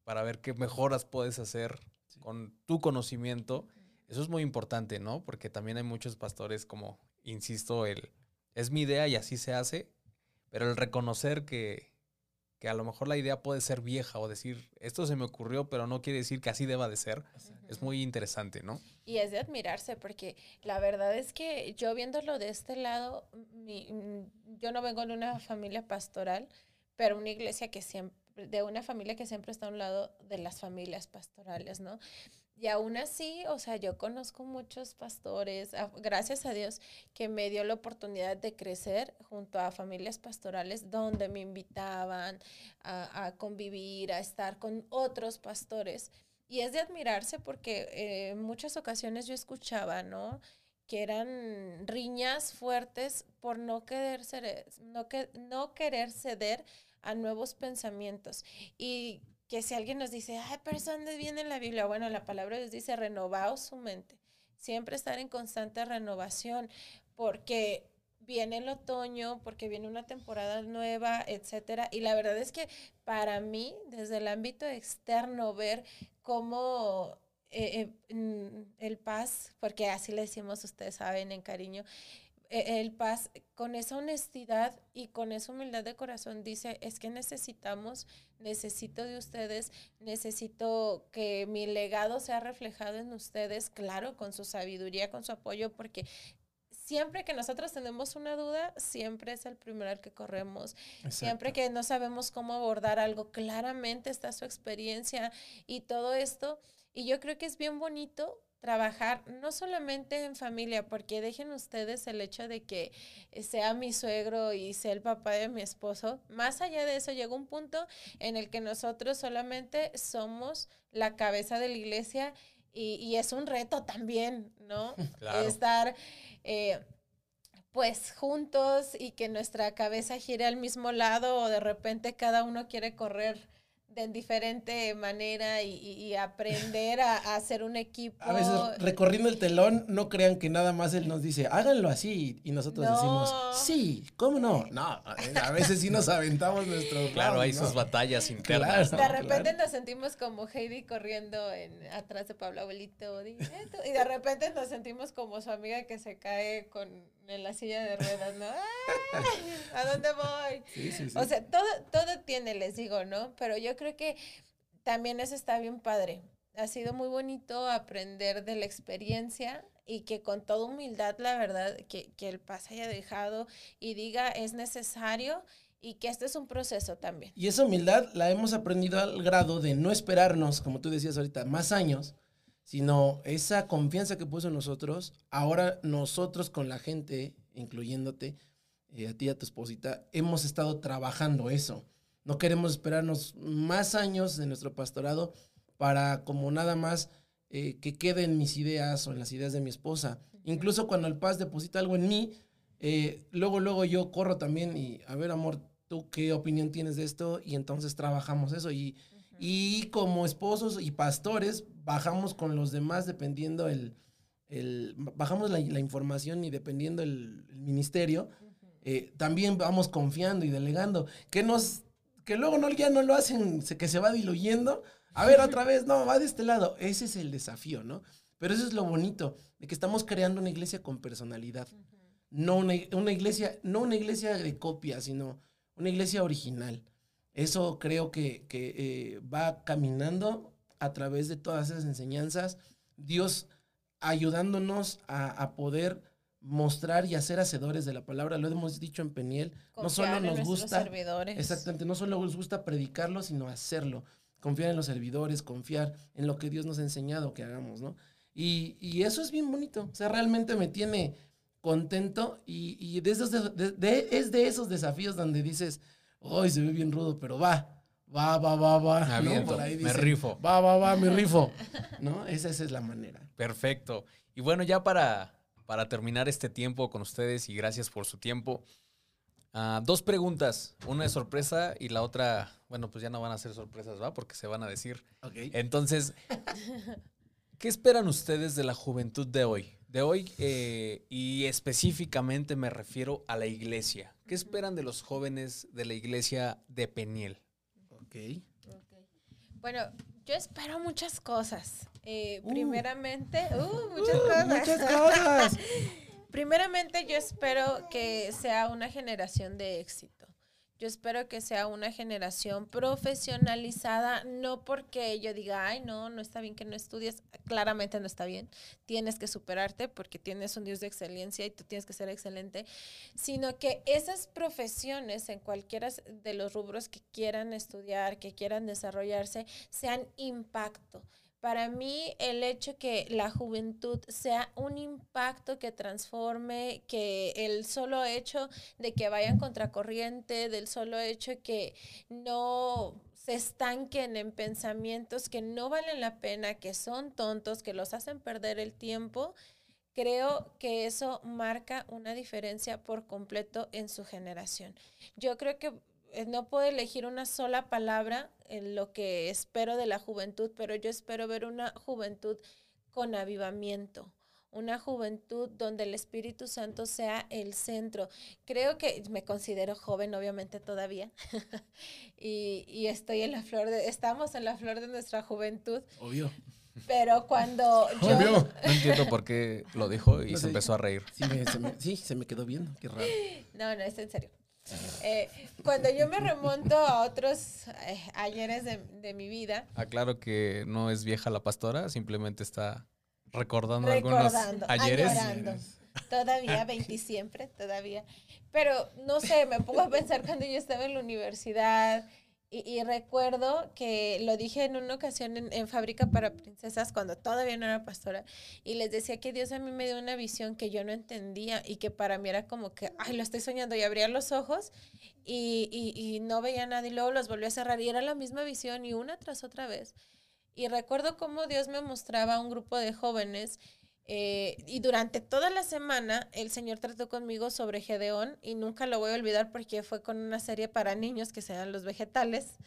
para ver qué mejoras puedes hacer Sí. con tu conocimiento. Eso es muy importante, ¿no? Porque también hay muchos pastores como, insisto, el es mi idea y así se hace, pero el reconocer que, que a lo mejor la idea puede ser vieja o decir, esto se me ocurrió, pero no quiere decir que así deba de ser, es muy interesante, ¿no? Y es de admirarse porque la verdad es que yo viéndolo de este lado, mi- mm, yo no vengo de una familia pastoral, pero una iglesia que siempre, de una familia que siempre está a un lado de las familias pastorales, ¿no? Y aún así, o sea, yo conozco muchos pastores, gracias a Dios, que me dio la oportunidad de crecer junto a familias pastorales donde me invitaban a, a convivir, a estar con otros pastores. Y es de admirarse porque eh, en muchas ocasiones yo escuchaba, ¿no? Que eran riñas fuertes por no querer, ceder, no, que, no querer ceder a nuevos pensamientos. Y que si alguien nos dice, ay, pero eso dónde viene en la Biblia, bueno, la palabra Dios dice, renovaos su mente. Siempre estar en constante renovación, porque viene el otoño, porque viene una temporada nueva, etcétera. Y la verdad es que para mí, desde el ámbito externo, ver cómo eh, eh, mm, el paz, porque así le decimos, ustedes saben, en cariño, el paz con esa honestidad y con esa humildad de corazón dice, es que necesitamos, necesito de ustedes, necesito que mi legado sea reflejado en ustedes, claro, con su sabiduría, con su apoyo, porque siempre que nosotros tenemos una duda, siempre es el primero al que corremos. Siempre que no sabemos cómo abordar algo, claramente está su experiencia y todo esto. Y yo creo que es bien bonito trabajar no solamente en familia, porque dejen ustedes el hecho de que sea mi suegro y sea el papá de mi esposo. Más allá de eso, llega un punto en el que nosotros solamente somos la cabeza de la iglesia y, y es un reto también, ¿no? Claro. Estar... eh, pues juntos y que nuestra cabeza gire al mismo lado o de repente cada uno quiere correr de diferente manera y, y- y aprender a, a hacer un equipo. A veces recorriendo el telón, no crean que nada más él nos dice, háganlo así. Y nosotros No. decimos, sí, ¿cómo no? No, a veces sí nos aventamos nuestro. Claro, round, hay ¿no? sus batallas internas. Claro. ¿no? de repente claro. nos sentimos como Heidi corriendo en, atrás de Pablo Abuelito. Y de repente nos sentimos como su amiga que se cae con, en la silla de ruedas, ¿no? ¡Ay! ¿A dónde voy? Sí, sí, sí. O sea, todo, todo tiene, les digo, ¿no? Pero yo creo que también eso está bien padre. Ha sido muy bonito aprender de la experiencia y que con toda humildad, la verdad, que, que el paz haya dejado y diga es necesario y que este es un proceso también. Y esa humildad la hemos aprendido al grado de no esperarnos, como tú decías ahorita, más años, sino esa confianza que puso en nosotros. Ahora nosotros con la gente, incluyéndote, eh, a ti y a tu esposita, hemos estado trabajando eso. No queremos esperarnos más años de nuestro pastorado para como nada más eh, que queden mis ideas o en las ideas de mi esposa. Incluso cuando el paz deposita algo en mí, eh, luego, luego yo corro también y, a ver, amor, ¿tú qué opinión tienes de esto? Y entonces trabajamos eso. Y, y como esposos y pastores, bajamos con los demás dependiendo el, el bajamos la, la información y dependiendo el, el ministerio, eh, también vamos confiando y delegando. Que nos, que luego no, ya no lo hacen, se- que se va diluyendo A ver, otra vez, no, va de este lado. Ese es el desafío, ¿no? Pero eso es lo bonito, de que estamos creando una iglesia con personalidad. No una, una iglesia, no una iglesia de copia, sino una iglesia original. Eso creo que, que, eh, va caminando a través de todas esas enseñanzas. Dios ayudándonos a, a poder mostrar y hacer hacedores de la palabra. Lo hemos dicho en Peniel. no Confiar solo en nos gusta. servidores. Exactamente, no solo nos gusta predicarlo, sino hacerlo. Confiar en los servidores, confiar en lo que Dios nos ha enseñado que hagamos, ¿no? Y, y eso es bien bonito. O sea, realmente me tiene contento y, y de esos de- de- de- es de esos desafíos donde dices, hoy se ve bien rudo, pero va, va, va, va, va. Me Por ahí me rifo. Va, va, va, me rifo. ¿No? Esa, esa es la manera. Perfecto. Y bueno, ya para, para terminar este tiempo con ustedes y gracias por su tiempo, ah, dos preguntas. Una es sorpresa y la otra, bueno, pues ya no van a ser sorpresas, ¿va? Porque se van a decir. Ok. Entonces, ¿qué esperan ustedes de la juventud de hoy? De hoy eh, y específicamente me refiero a la iglesia. ¿Qué esperan de los jóvenes de la iglesia de Peniel? Ok. Ok. Bueno, yo espero muchas cosas. Eh, Uh. primeramente, uh, muchas Uh, cosas. muchas cosas. Primeramente, yo espero que sea una generación de éxito. Yo espero que sea una generación profesionalizada, no porque yo diga, ay, no, no está bien que no estudies. Claramente no está bien. Tienes que superarte porque tienes un Dios de excelencia y tú tienes que ser excelente. Sino que esas profesiones, en cualquiera de los rubros que quieran estudiar, que quieran desarrollarse, sean impacto. Para mí, el hecho que la juventud sea un impacto que transforme, que el solo hecho de que vayan contracorriente, del solo hecho que no se estanquen en pensamientos que no valen la pena, que son tontos, que los hacen perder el tiempo, creo que eso marca una diferencia por completo en su generación. Yo creo que no puedo elegir una sola palabra en lo que espero de la juventud, pero yo espero ver una juventud con avivamiento, una juventud donde el Espíritu Santo sea el centro. Creo que me considero joven, obviamente todavía, y, y estoy en la flor de, estamos en la flor de nuestra juventud, Obvio. pero cuando yo... Obvio. No entiendo por qué lo dijo y No se sé. empezó a reír. Sí, me, se me, sí, se me quedó viendo. Qué raro. No, no, es en serio. Eh, cuando yo me remonto a otros eh, ayeres de, de mi vida, Aclaro que no es vieja la pastora, simplemente está recordando, recordando, algunos ayeres. añorando. Todavía, 20 siempre, todavía. Pero no sé, me pongo a pensar cuando yo estaba en la universidad y, recuerdo que lo dije en una ocasión en, en Fábrica para Princesas cuando todavía no era pastora y les decía que Dios a mí me dio una visión que yo no entendía y que para mí era como que, ay, lo estoy soñando y abría los ojos y, y, y no veía nada y luego los volví a cerrar y era la misma visión y una tras otra vez. Y recuerdo cómo Dios me mostraba a un grupo de jóvenes eh, y durante toda la semana el Señor trató conmigo sobre Gedeón y nunca lo voy a olvidar porque fue con una serie para niños que se llaman Los Vegetales.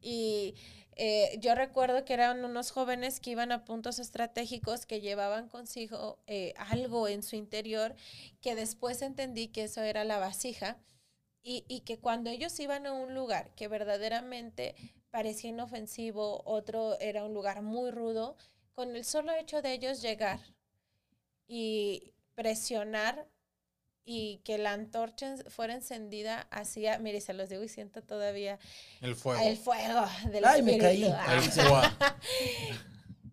Y eh, yo recuerdo que eran unos jóvenes que iban a puntos estratégicos que llevaban consigo eh, algo en su interior que después entendí que eso era la vasija y, y que cuando ellos iban a un lugar que verdaderamente parecía inofensivo, otro era un lugar muy rudo, con el solo hecho de ellos llegar y presionar y que la antorcha fuera encendida hacía, mire, se los digo y siento todavía El fuego. el fuego del Ay, me caí.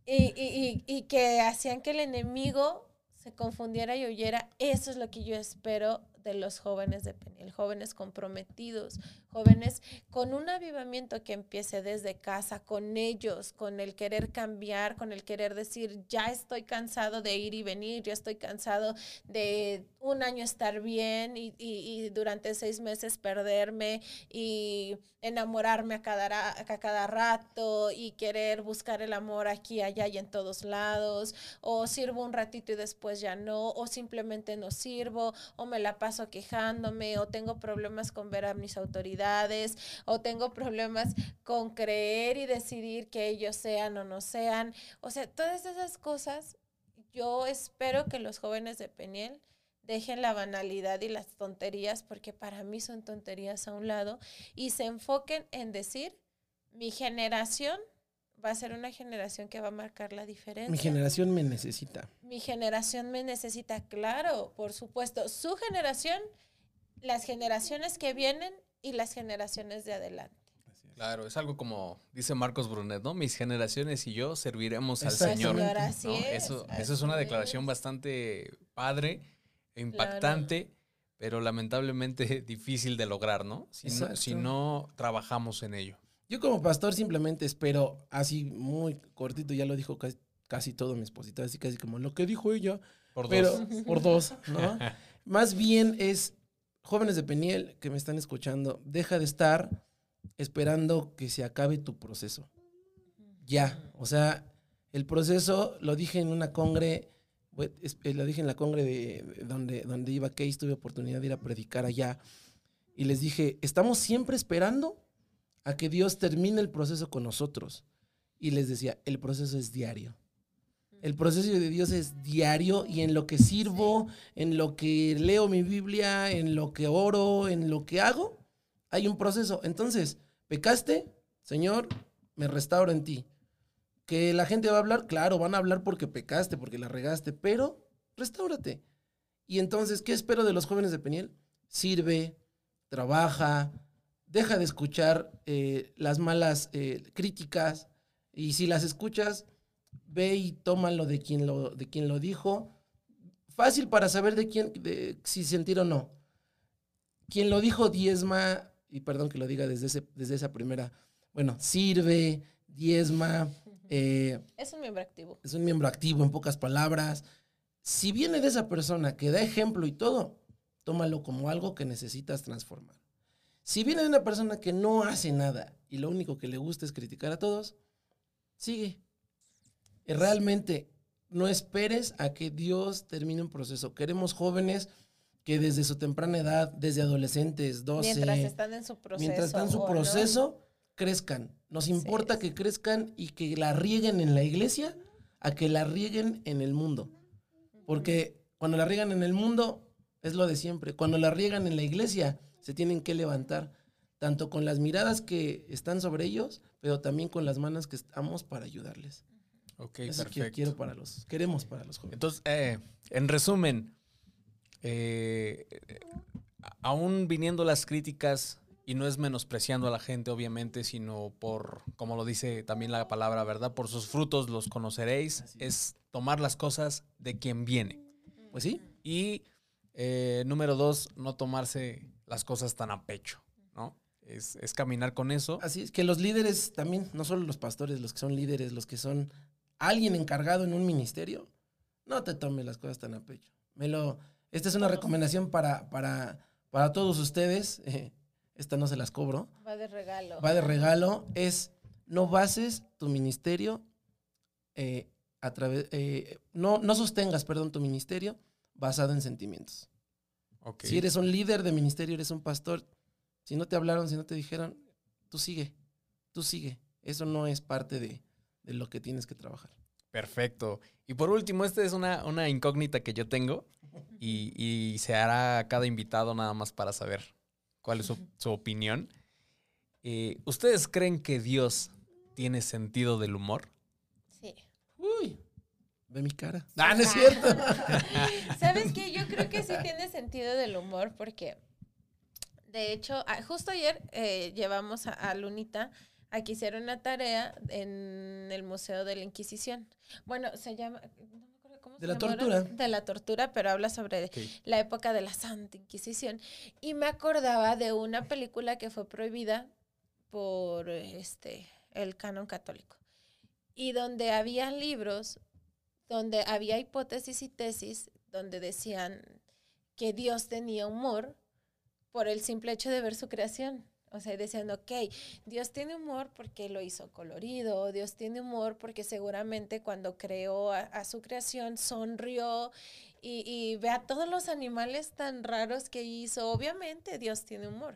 Y, y, y, y que hacían que el enemigo se confundiera y huyera. Eso es lo que yo espero de los jóvenes de Peniel, jóvenes comprometidos, jóvenes con un avivamiento que empiece desde casa, con ellos, con el querer cambiar, con el querer decir, ya estoy cansado de ir y venir, ya estoy cansado de un año estar bien y, y- y durante seis meses perderme y enamorarme a cada, a cada rato y querer buscar el amor aquí, allá y en todos lados, o sirvo un ratito y después ya no, o simplemente no sirvo, o me la paso quejándome, o tengo problemas con ver a mis autoridades, o tengo problemas con creer y decidir que ellos sean o no sean. O sea, todas esas cosas, yo espero que los jóvenes de Peniel dejen la banalidad y las tonterías, porque para mí son tonterías a un lado, y se enfoquen en decir, mi generación va a ser una generación que va a marcar la diferencia. Mi generación me necesita. Mi generación me necesita, claro, por supuesto. Su generación, las generaciones que vienen y las generaciones de adelante. Claro, es algo como dice Marcos Brunet, ¿no? Mis generaciones y yo serviremos al. Señor. Señor, así ¿no? es, Eso, así eso es una es. declaración bastante padre, e impactante, pero lamentablemente difícil de lograr, ¿no? Si, no? Si no trabajamos en ello. Yo como pastor simplemente espero, así muy cortito, ya lo dijo casi, casi todo mi esposita, así casi como lo que dijo ella, Por pero dos. por dos, ¿no? Más bien es, jóvenes de Peniel que me están escuchando, deja de estar esperando que se acabe tu proceso. Ya, o sea, el proceso, lo dije en una congre, eh, lo dije en la congre de donde, donde iba Case, tuve oportunidad de ir a predicar allá, y les dije, estamos siempre esperando a que Dios termine el proceso con nosotros. Y les decía, el proceso es diario. El proceso de Dios es diario y en lo que sirvo, en lo que leo mi Biblia, en lo que oro, en lo que hago, hay un proceso. Entonces, pecaste, Señor, me restauro en ti. Que la gente va a hablar, claro, van a hablar porque pecaste, porque la regaste, pero restáurate. Y entonces, ¿qué espero de los jóvenes de Peniel? Sirve, trabaja, deja de escuchar eh, las malas eh, críticas y si las escuchas, ve y tómalo de quien lo, de quien lo dijo. Fácil para saber de quién, de, si sentir o no. Quien lo dijo diezma, y perdón que lo diga desde, ese, desde esa primera, bueno, sirve, diezma, eh, Es un miembro activo. es un miembro activo en pocas palabras. Si viene de esa persona que da ejemplo y todo, tómalo como algo que necesitas transformar. Si viene una persona que no hace nada y lo único que le gusta es criticar a todos, sigue. Realmente no esperes a que Dios termine un proceso. Queremos jóvenes que desde su temprana edad, desde adolescentes, 12, Mientras están en su proceso. mientras están en su proceso, crezcan. Nos importa que crezcan y que la rieguen en la iglesia a que la rieguen en el mundo. Porque cuando la riegan en el mundo, es lo de siempre. Cuando la riegan en la iglesia, se tienen que levantar, tanto con las miradas que están sobre ellos, pero también con las manos que estamos para ayudarles. Ok, Eso que perfecto. quiero para los, queremos para los jóvenes. Entonces, eh, en resumen, eh, aún viniendo las críticas, y no es menospreciando a la gente, obviamente, sino por, como lo dice también la palabra, ¿verdad? Por sus frutos los conoceréis, Así es tomar las cosas de quien viene. Pues sí, Y eh, número dos, no tomarse las cosas tan a pecho, ¿no? Es, es caminar con eso. Así es que los líderes también, no solo los pastores, los que son líderes, los que son alguien encargado en un ministerio, no te tomes las cosas tan a pecho. Me lo, esta es una recomendación para, para, para todos ustedes. eh, esta no se las cobro. Va de regalo. Va de regalo. Es no bases tu ministerio eh, a través, eh, no, no sostengas, perdón, tu ministerio basado en sentimientos. Si eres un líder de ministerio, eres un pastor, si no te hablaron, si no te dijeron, tú sigue, tú sigue. Eso no es parte de, de lo que tienes que trabajar. Perfecto. Y por último, esta es una, una incógnita que yo tengo y, y se hará a cada invitado nada más para saber cuál es su, su opinión. Eh, ¿Ustedes creen que Dios tiene sentido del humor? Ve mi cara. Ah, no es cierto. ¿Sabes qué? Yo creo que sí tiene sentido del humor porque, de hecho, ah, justo ayer eh, llevamos a, a Lunita a que hiciera una tarea en el Museo de la Inquisición. Bueno, se llama... no me acuerdo cómo De se la tortura. De la tortura, pero habla sobre la época de la Santa Inquisición. Y me acordaba de una película que fue prohibida por este el canon católico. Y donde había libros, donde había hipótesis y tesis, donde decían que Dios tenía humor por el simple hecho de ver su creación. O sea, decían, ok, Dios tiene humor porque lo hizo colorido, Dios tiene humor porque seguramente cuando creó a, su creación sonrió y, y ve a todos los animales tan raros que hizo. Obviamente Dios tiene humor.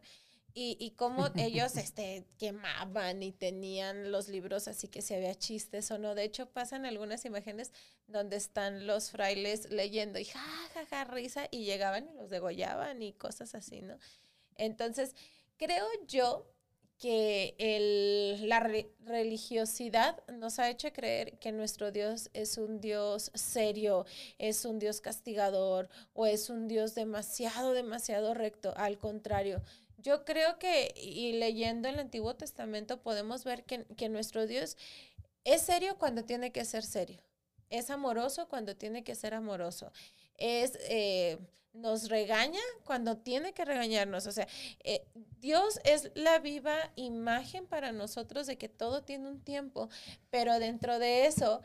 Y, y cómo ellos este, quemaban y tenían los libros así que si había chistes o no. De hecho, pasan algunas imágenes donde están los frailes leyendo y ja, ja, ja, risa y llegaban y los degollaban y cosas así, ¿no? Entonces, creo yo que el, la re- religiosidad nos ha hecho creer que nuestro Dios es un Dios serio, es un Dios castigador o es un Dios demasiado, demasiado recto. Al contrario, yo creo que, y leyendo el Antiguo Testamento, podemos ver que, que nuestro Dios es serio cuando tiene que ser serio. Es amoroso cuando tiene que ser amoroso. Es, eh, nos regaña cuando tiene que regañarnos. O sea, eh, Dios es la viva imagen para nosotros de que todo tiene un tiempo, pero dentro de eso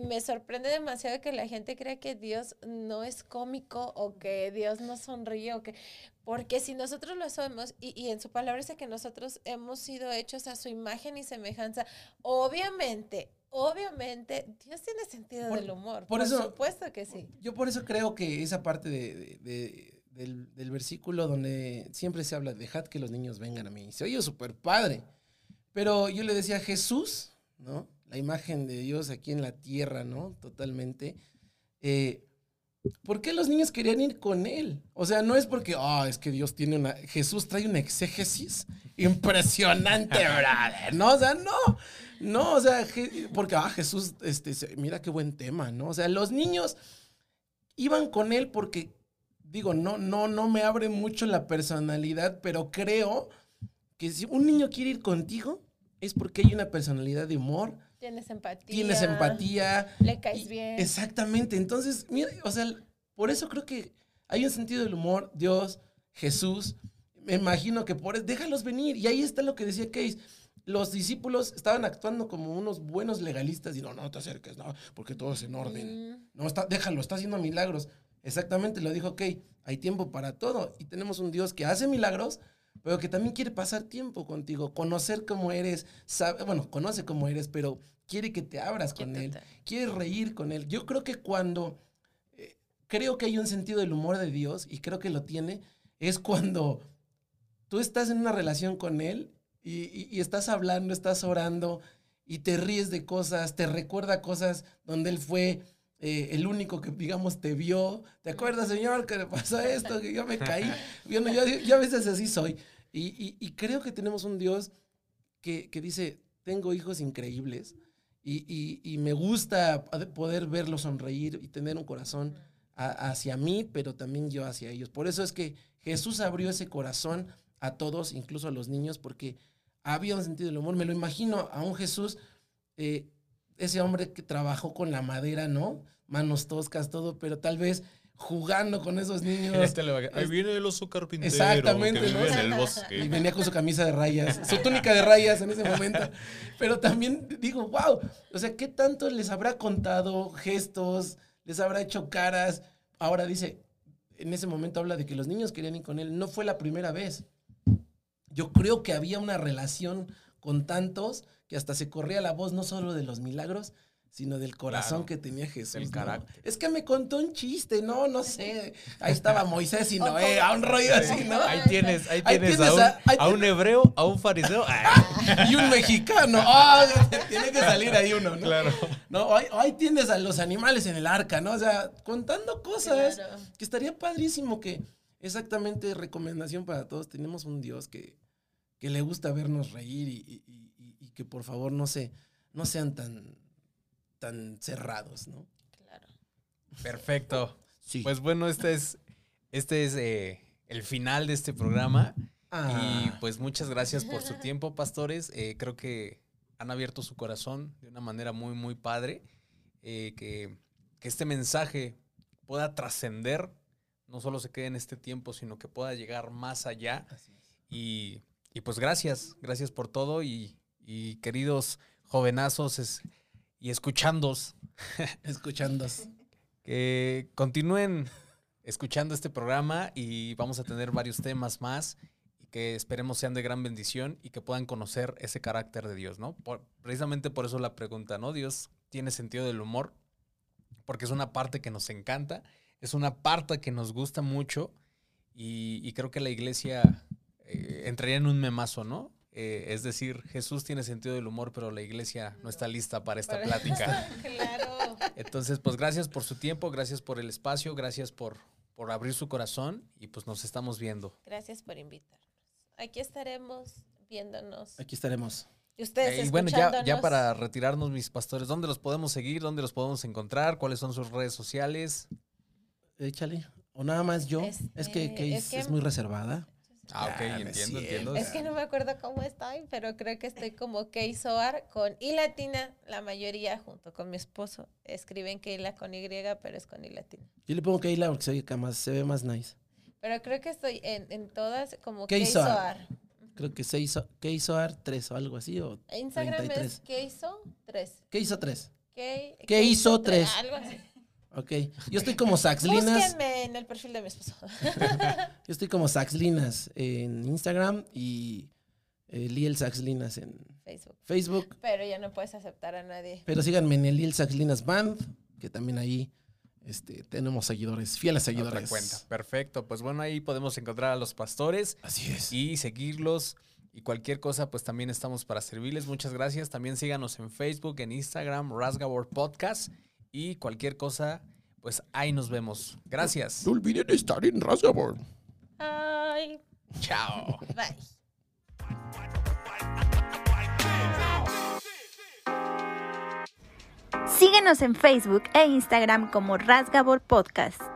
me sorprende demasiado que la gente crea que Dios no es cómico o que Dios no sonríe o que porque si nosotros lo somos y, y en su palabra dice que nosotros hemos sido hechos a su imagen y semejanza, obviamente, obviamente Dios tiene sentido Por- del humor. por Por, eso- supuesto que sí. Yo por eso creo que esa parte de, de- de- del, del versículo donde siempre se habla, dejad que los niños vengan a mí. Se oye súper padre. Pero yo le decía, Jesús, ¿no? La imagen de Dios aquí en la tierra, ¿no? Totalmente. Eh, ¿Por qué los niños querían ir con él? O sea, no es porque, ah, es que Dios tiene una. Jesús trae una exégesis impresionante, brother. No, o sea, no. No, o sea, porque, ah, Jesús, este, mira qué buen tema, ¿no? O sea, los niños iban con él porque, digo, no, no, no me abre mucho la personalidad, pero creo que si un niño quiere ir contigo, es porque hay una personalidad de humor, Tienes empatía. tienes empatía, Le caes y- bien. Exactamente. Entonces, mira, o sea, por eso creo que hay un sentido del humor, Dios, Jesús. Me imagino que por eso, déjalos venir. Y ahí está lo que decía Case. Los discípulos estaban actuando como unos buenos legalistas y no, no te acerques, no, porque todo es en orden. Mm, No, está, déjalo, está haciendo milagros. Exactamente, lo dijo, ok, hay tiempo para todo. Y tenemos un Dios que hace milagros, pero que también quiere pasar tiempo contigo, conocer cómo eres, sabe, bueno, conoce cómo eres, pero quiere que te abras con él, quiere reír con él. Yo creo que cuando, eh, creo que hay un sentido del humor de Dios, y creo que lo tiene, es cuando tú estás en una relación con él y, y- y estás hablando, estás orando y te ríes de cosas, te recuerda cosas donde él fue eh, el único que, digamos, te vio. ¿Te acuerdas, señor, que le pasó esto? Que yo me caí. Bueno, yo, yo a veces así soy. Y, y- y creo que tenemos un Dios que, que dice, tengo hijos increíbles y, y- y me gusta poder verlos sonreír y tener un corazón a- hacia mí, pero también yo hacia ellos. Por eso es que Jesús abrió ese corazón a todos, incluso a los niños, porque había un sentido del humor. Me lo imagino a un Jesús, eh, ese hombre que trabajó con la madera, ¿no? Manos toscas, todo, pero tal vez jugando con esos niños. Este le va a- Ahí viene el oso carpintero Exactamente, que ¿no? en el Y venía con su camisa de rayas, su túnica de rayas en ese momento. Pero también digo, wow, o sea, ¿qué tanto les habrá contado gestos, les habrá hecho caras? Ahora dice, en ese momento habla de que los niños querían ir con él. No fue la primera vez. Yo creo que había una relación con tantos que hasta se corría la voz no solo de los milagros, sino del corazón Claro, que tenía Jesús. Es que me contó un chiste, no, no sé. Ahí estaba Moisés y Noé, a un rollo así, ¿no? Ahí tienes, ahí Ahí tienes, a, un, a- ahí a un hebreo, a un fariseo. Y un mexicano. ¡Ah! tiene que salir ahí uno, ¿no? claro. No, ahí, ahí tienes a los animales en el arca, ¿no? O sea, contando cosas Claro. que estaría padrísimo que, exactamente, recomendación para todos, tenemos un Dios que, que le gusta vernos reír y que por favor no, se, no sean tan, tan cerrados, ¿no? Claro. Perfecto. Sí. Pues bueno, este es, este es eh, el final de este programa. Y Ah, pues muchas gracias por su tiempo, pastores. Eh, creo que han abierto su corazón de una manera muy, muy padre. Eh, que, que este mensaje pueda trascender, no solo se quede en este tiempo, sino que pueda llegar más allá. así es. Y, y pues gracias, gracias por todo. Y, y queridos jovenazos es- y escuchandos, Escuchando. que continúen escuchando este programa y vamos a tener varios temas más y que esperemos sean de gran bendición y que puedan conocer ese carácter de Dios, ¿no? Por- precisamente por eso la pregunta, ¿no? Dios tiene sentido del humor porque es una parte que nos encanta, es una parte que nos gusta mucho y, y creo que la iglesia eh, entraría en un memazo, ¿no? Eh, es decir, Jesús tiene sentido del humor, pero la iglesia no está lista para esta Para- plática. claro. Entonces, pues gracias por su tiempo, gracias por el espacio, gracias por, por abrir su corazón y pues nos estamos viendo. Gracias por invitarnos. Aquí estaremos viéndonos. Aquí estaremos. Y ustedes Eh, y bueno, ya, para retirarnos, mis pastores, ¿dónde los podemos seguir? ¿Dónde los podemos encontrar? ¿Cuáles son sus redes sociales? Échale. O nada más yo. Este, es que Case es muy reservada. Ah, ok, Ah, entiendo, entiendo. Es que no me acuerdo cómo estoy, pero creo que estoy como Key Soar con I latina, la mayoría junto con mi esposo. Escriben Keila con Y, pero es con I latina. Yo le pongo Keila porque se, ve más, se ve más nice. Pero creo que estoy en, en todas como Key Key Soar. Soar. Creo que se hizo, ¿qué hizo AR 3 o algo así? O Instagram 33. es Keiso 3. ¿Qué hizo 3? ¿Qué, ¿Qué hizo tres? Algo así. Ok. Yo estoy como Saxlinas. Búsquenme en el perfil de mi esposo. Yo estoy como Saxlinas en Instagram y eh, Liel Saxlinas en Facebook. Facebook. Pero ya no puedes aceptar a nadie. Pero síganme en el Liel Saxlinas Band, que también ahí este, tenemos seguidores, fieles Otra seguidores. cuenta. Perfecto. Pues bueno, ahí podemos encontrar a los pastores Así es. y seguirlos. Y cualquier cosa, pues también estamos para servirles. Muchas gracias. También síganos en Facebook, en Instagram, Rasgabor Podcast. Y cualquier cosa, pues ahí nos vemos. Gracias. No olviden estar en Rasgabor. Ay, Chao. bye. Síguenos en Facebook e Instagram como Rasgabor Podcast.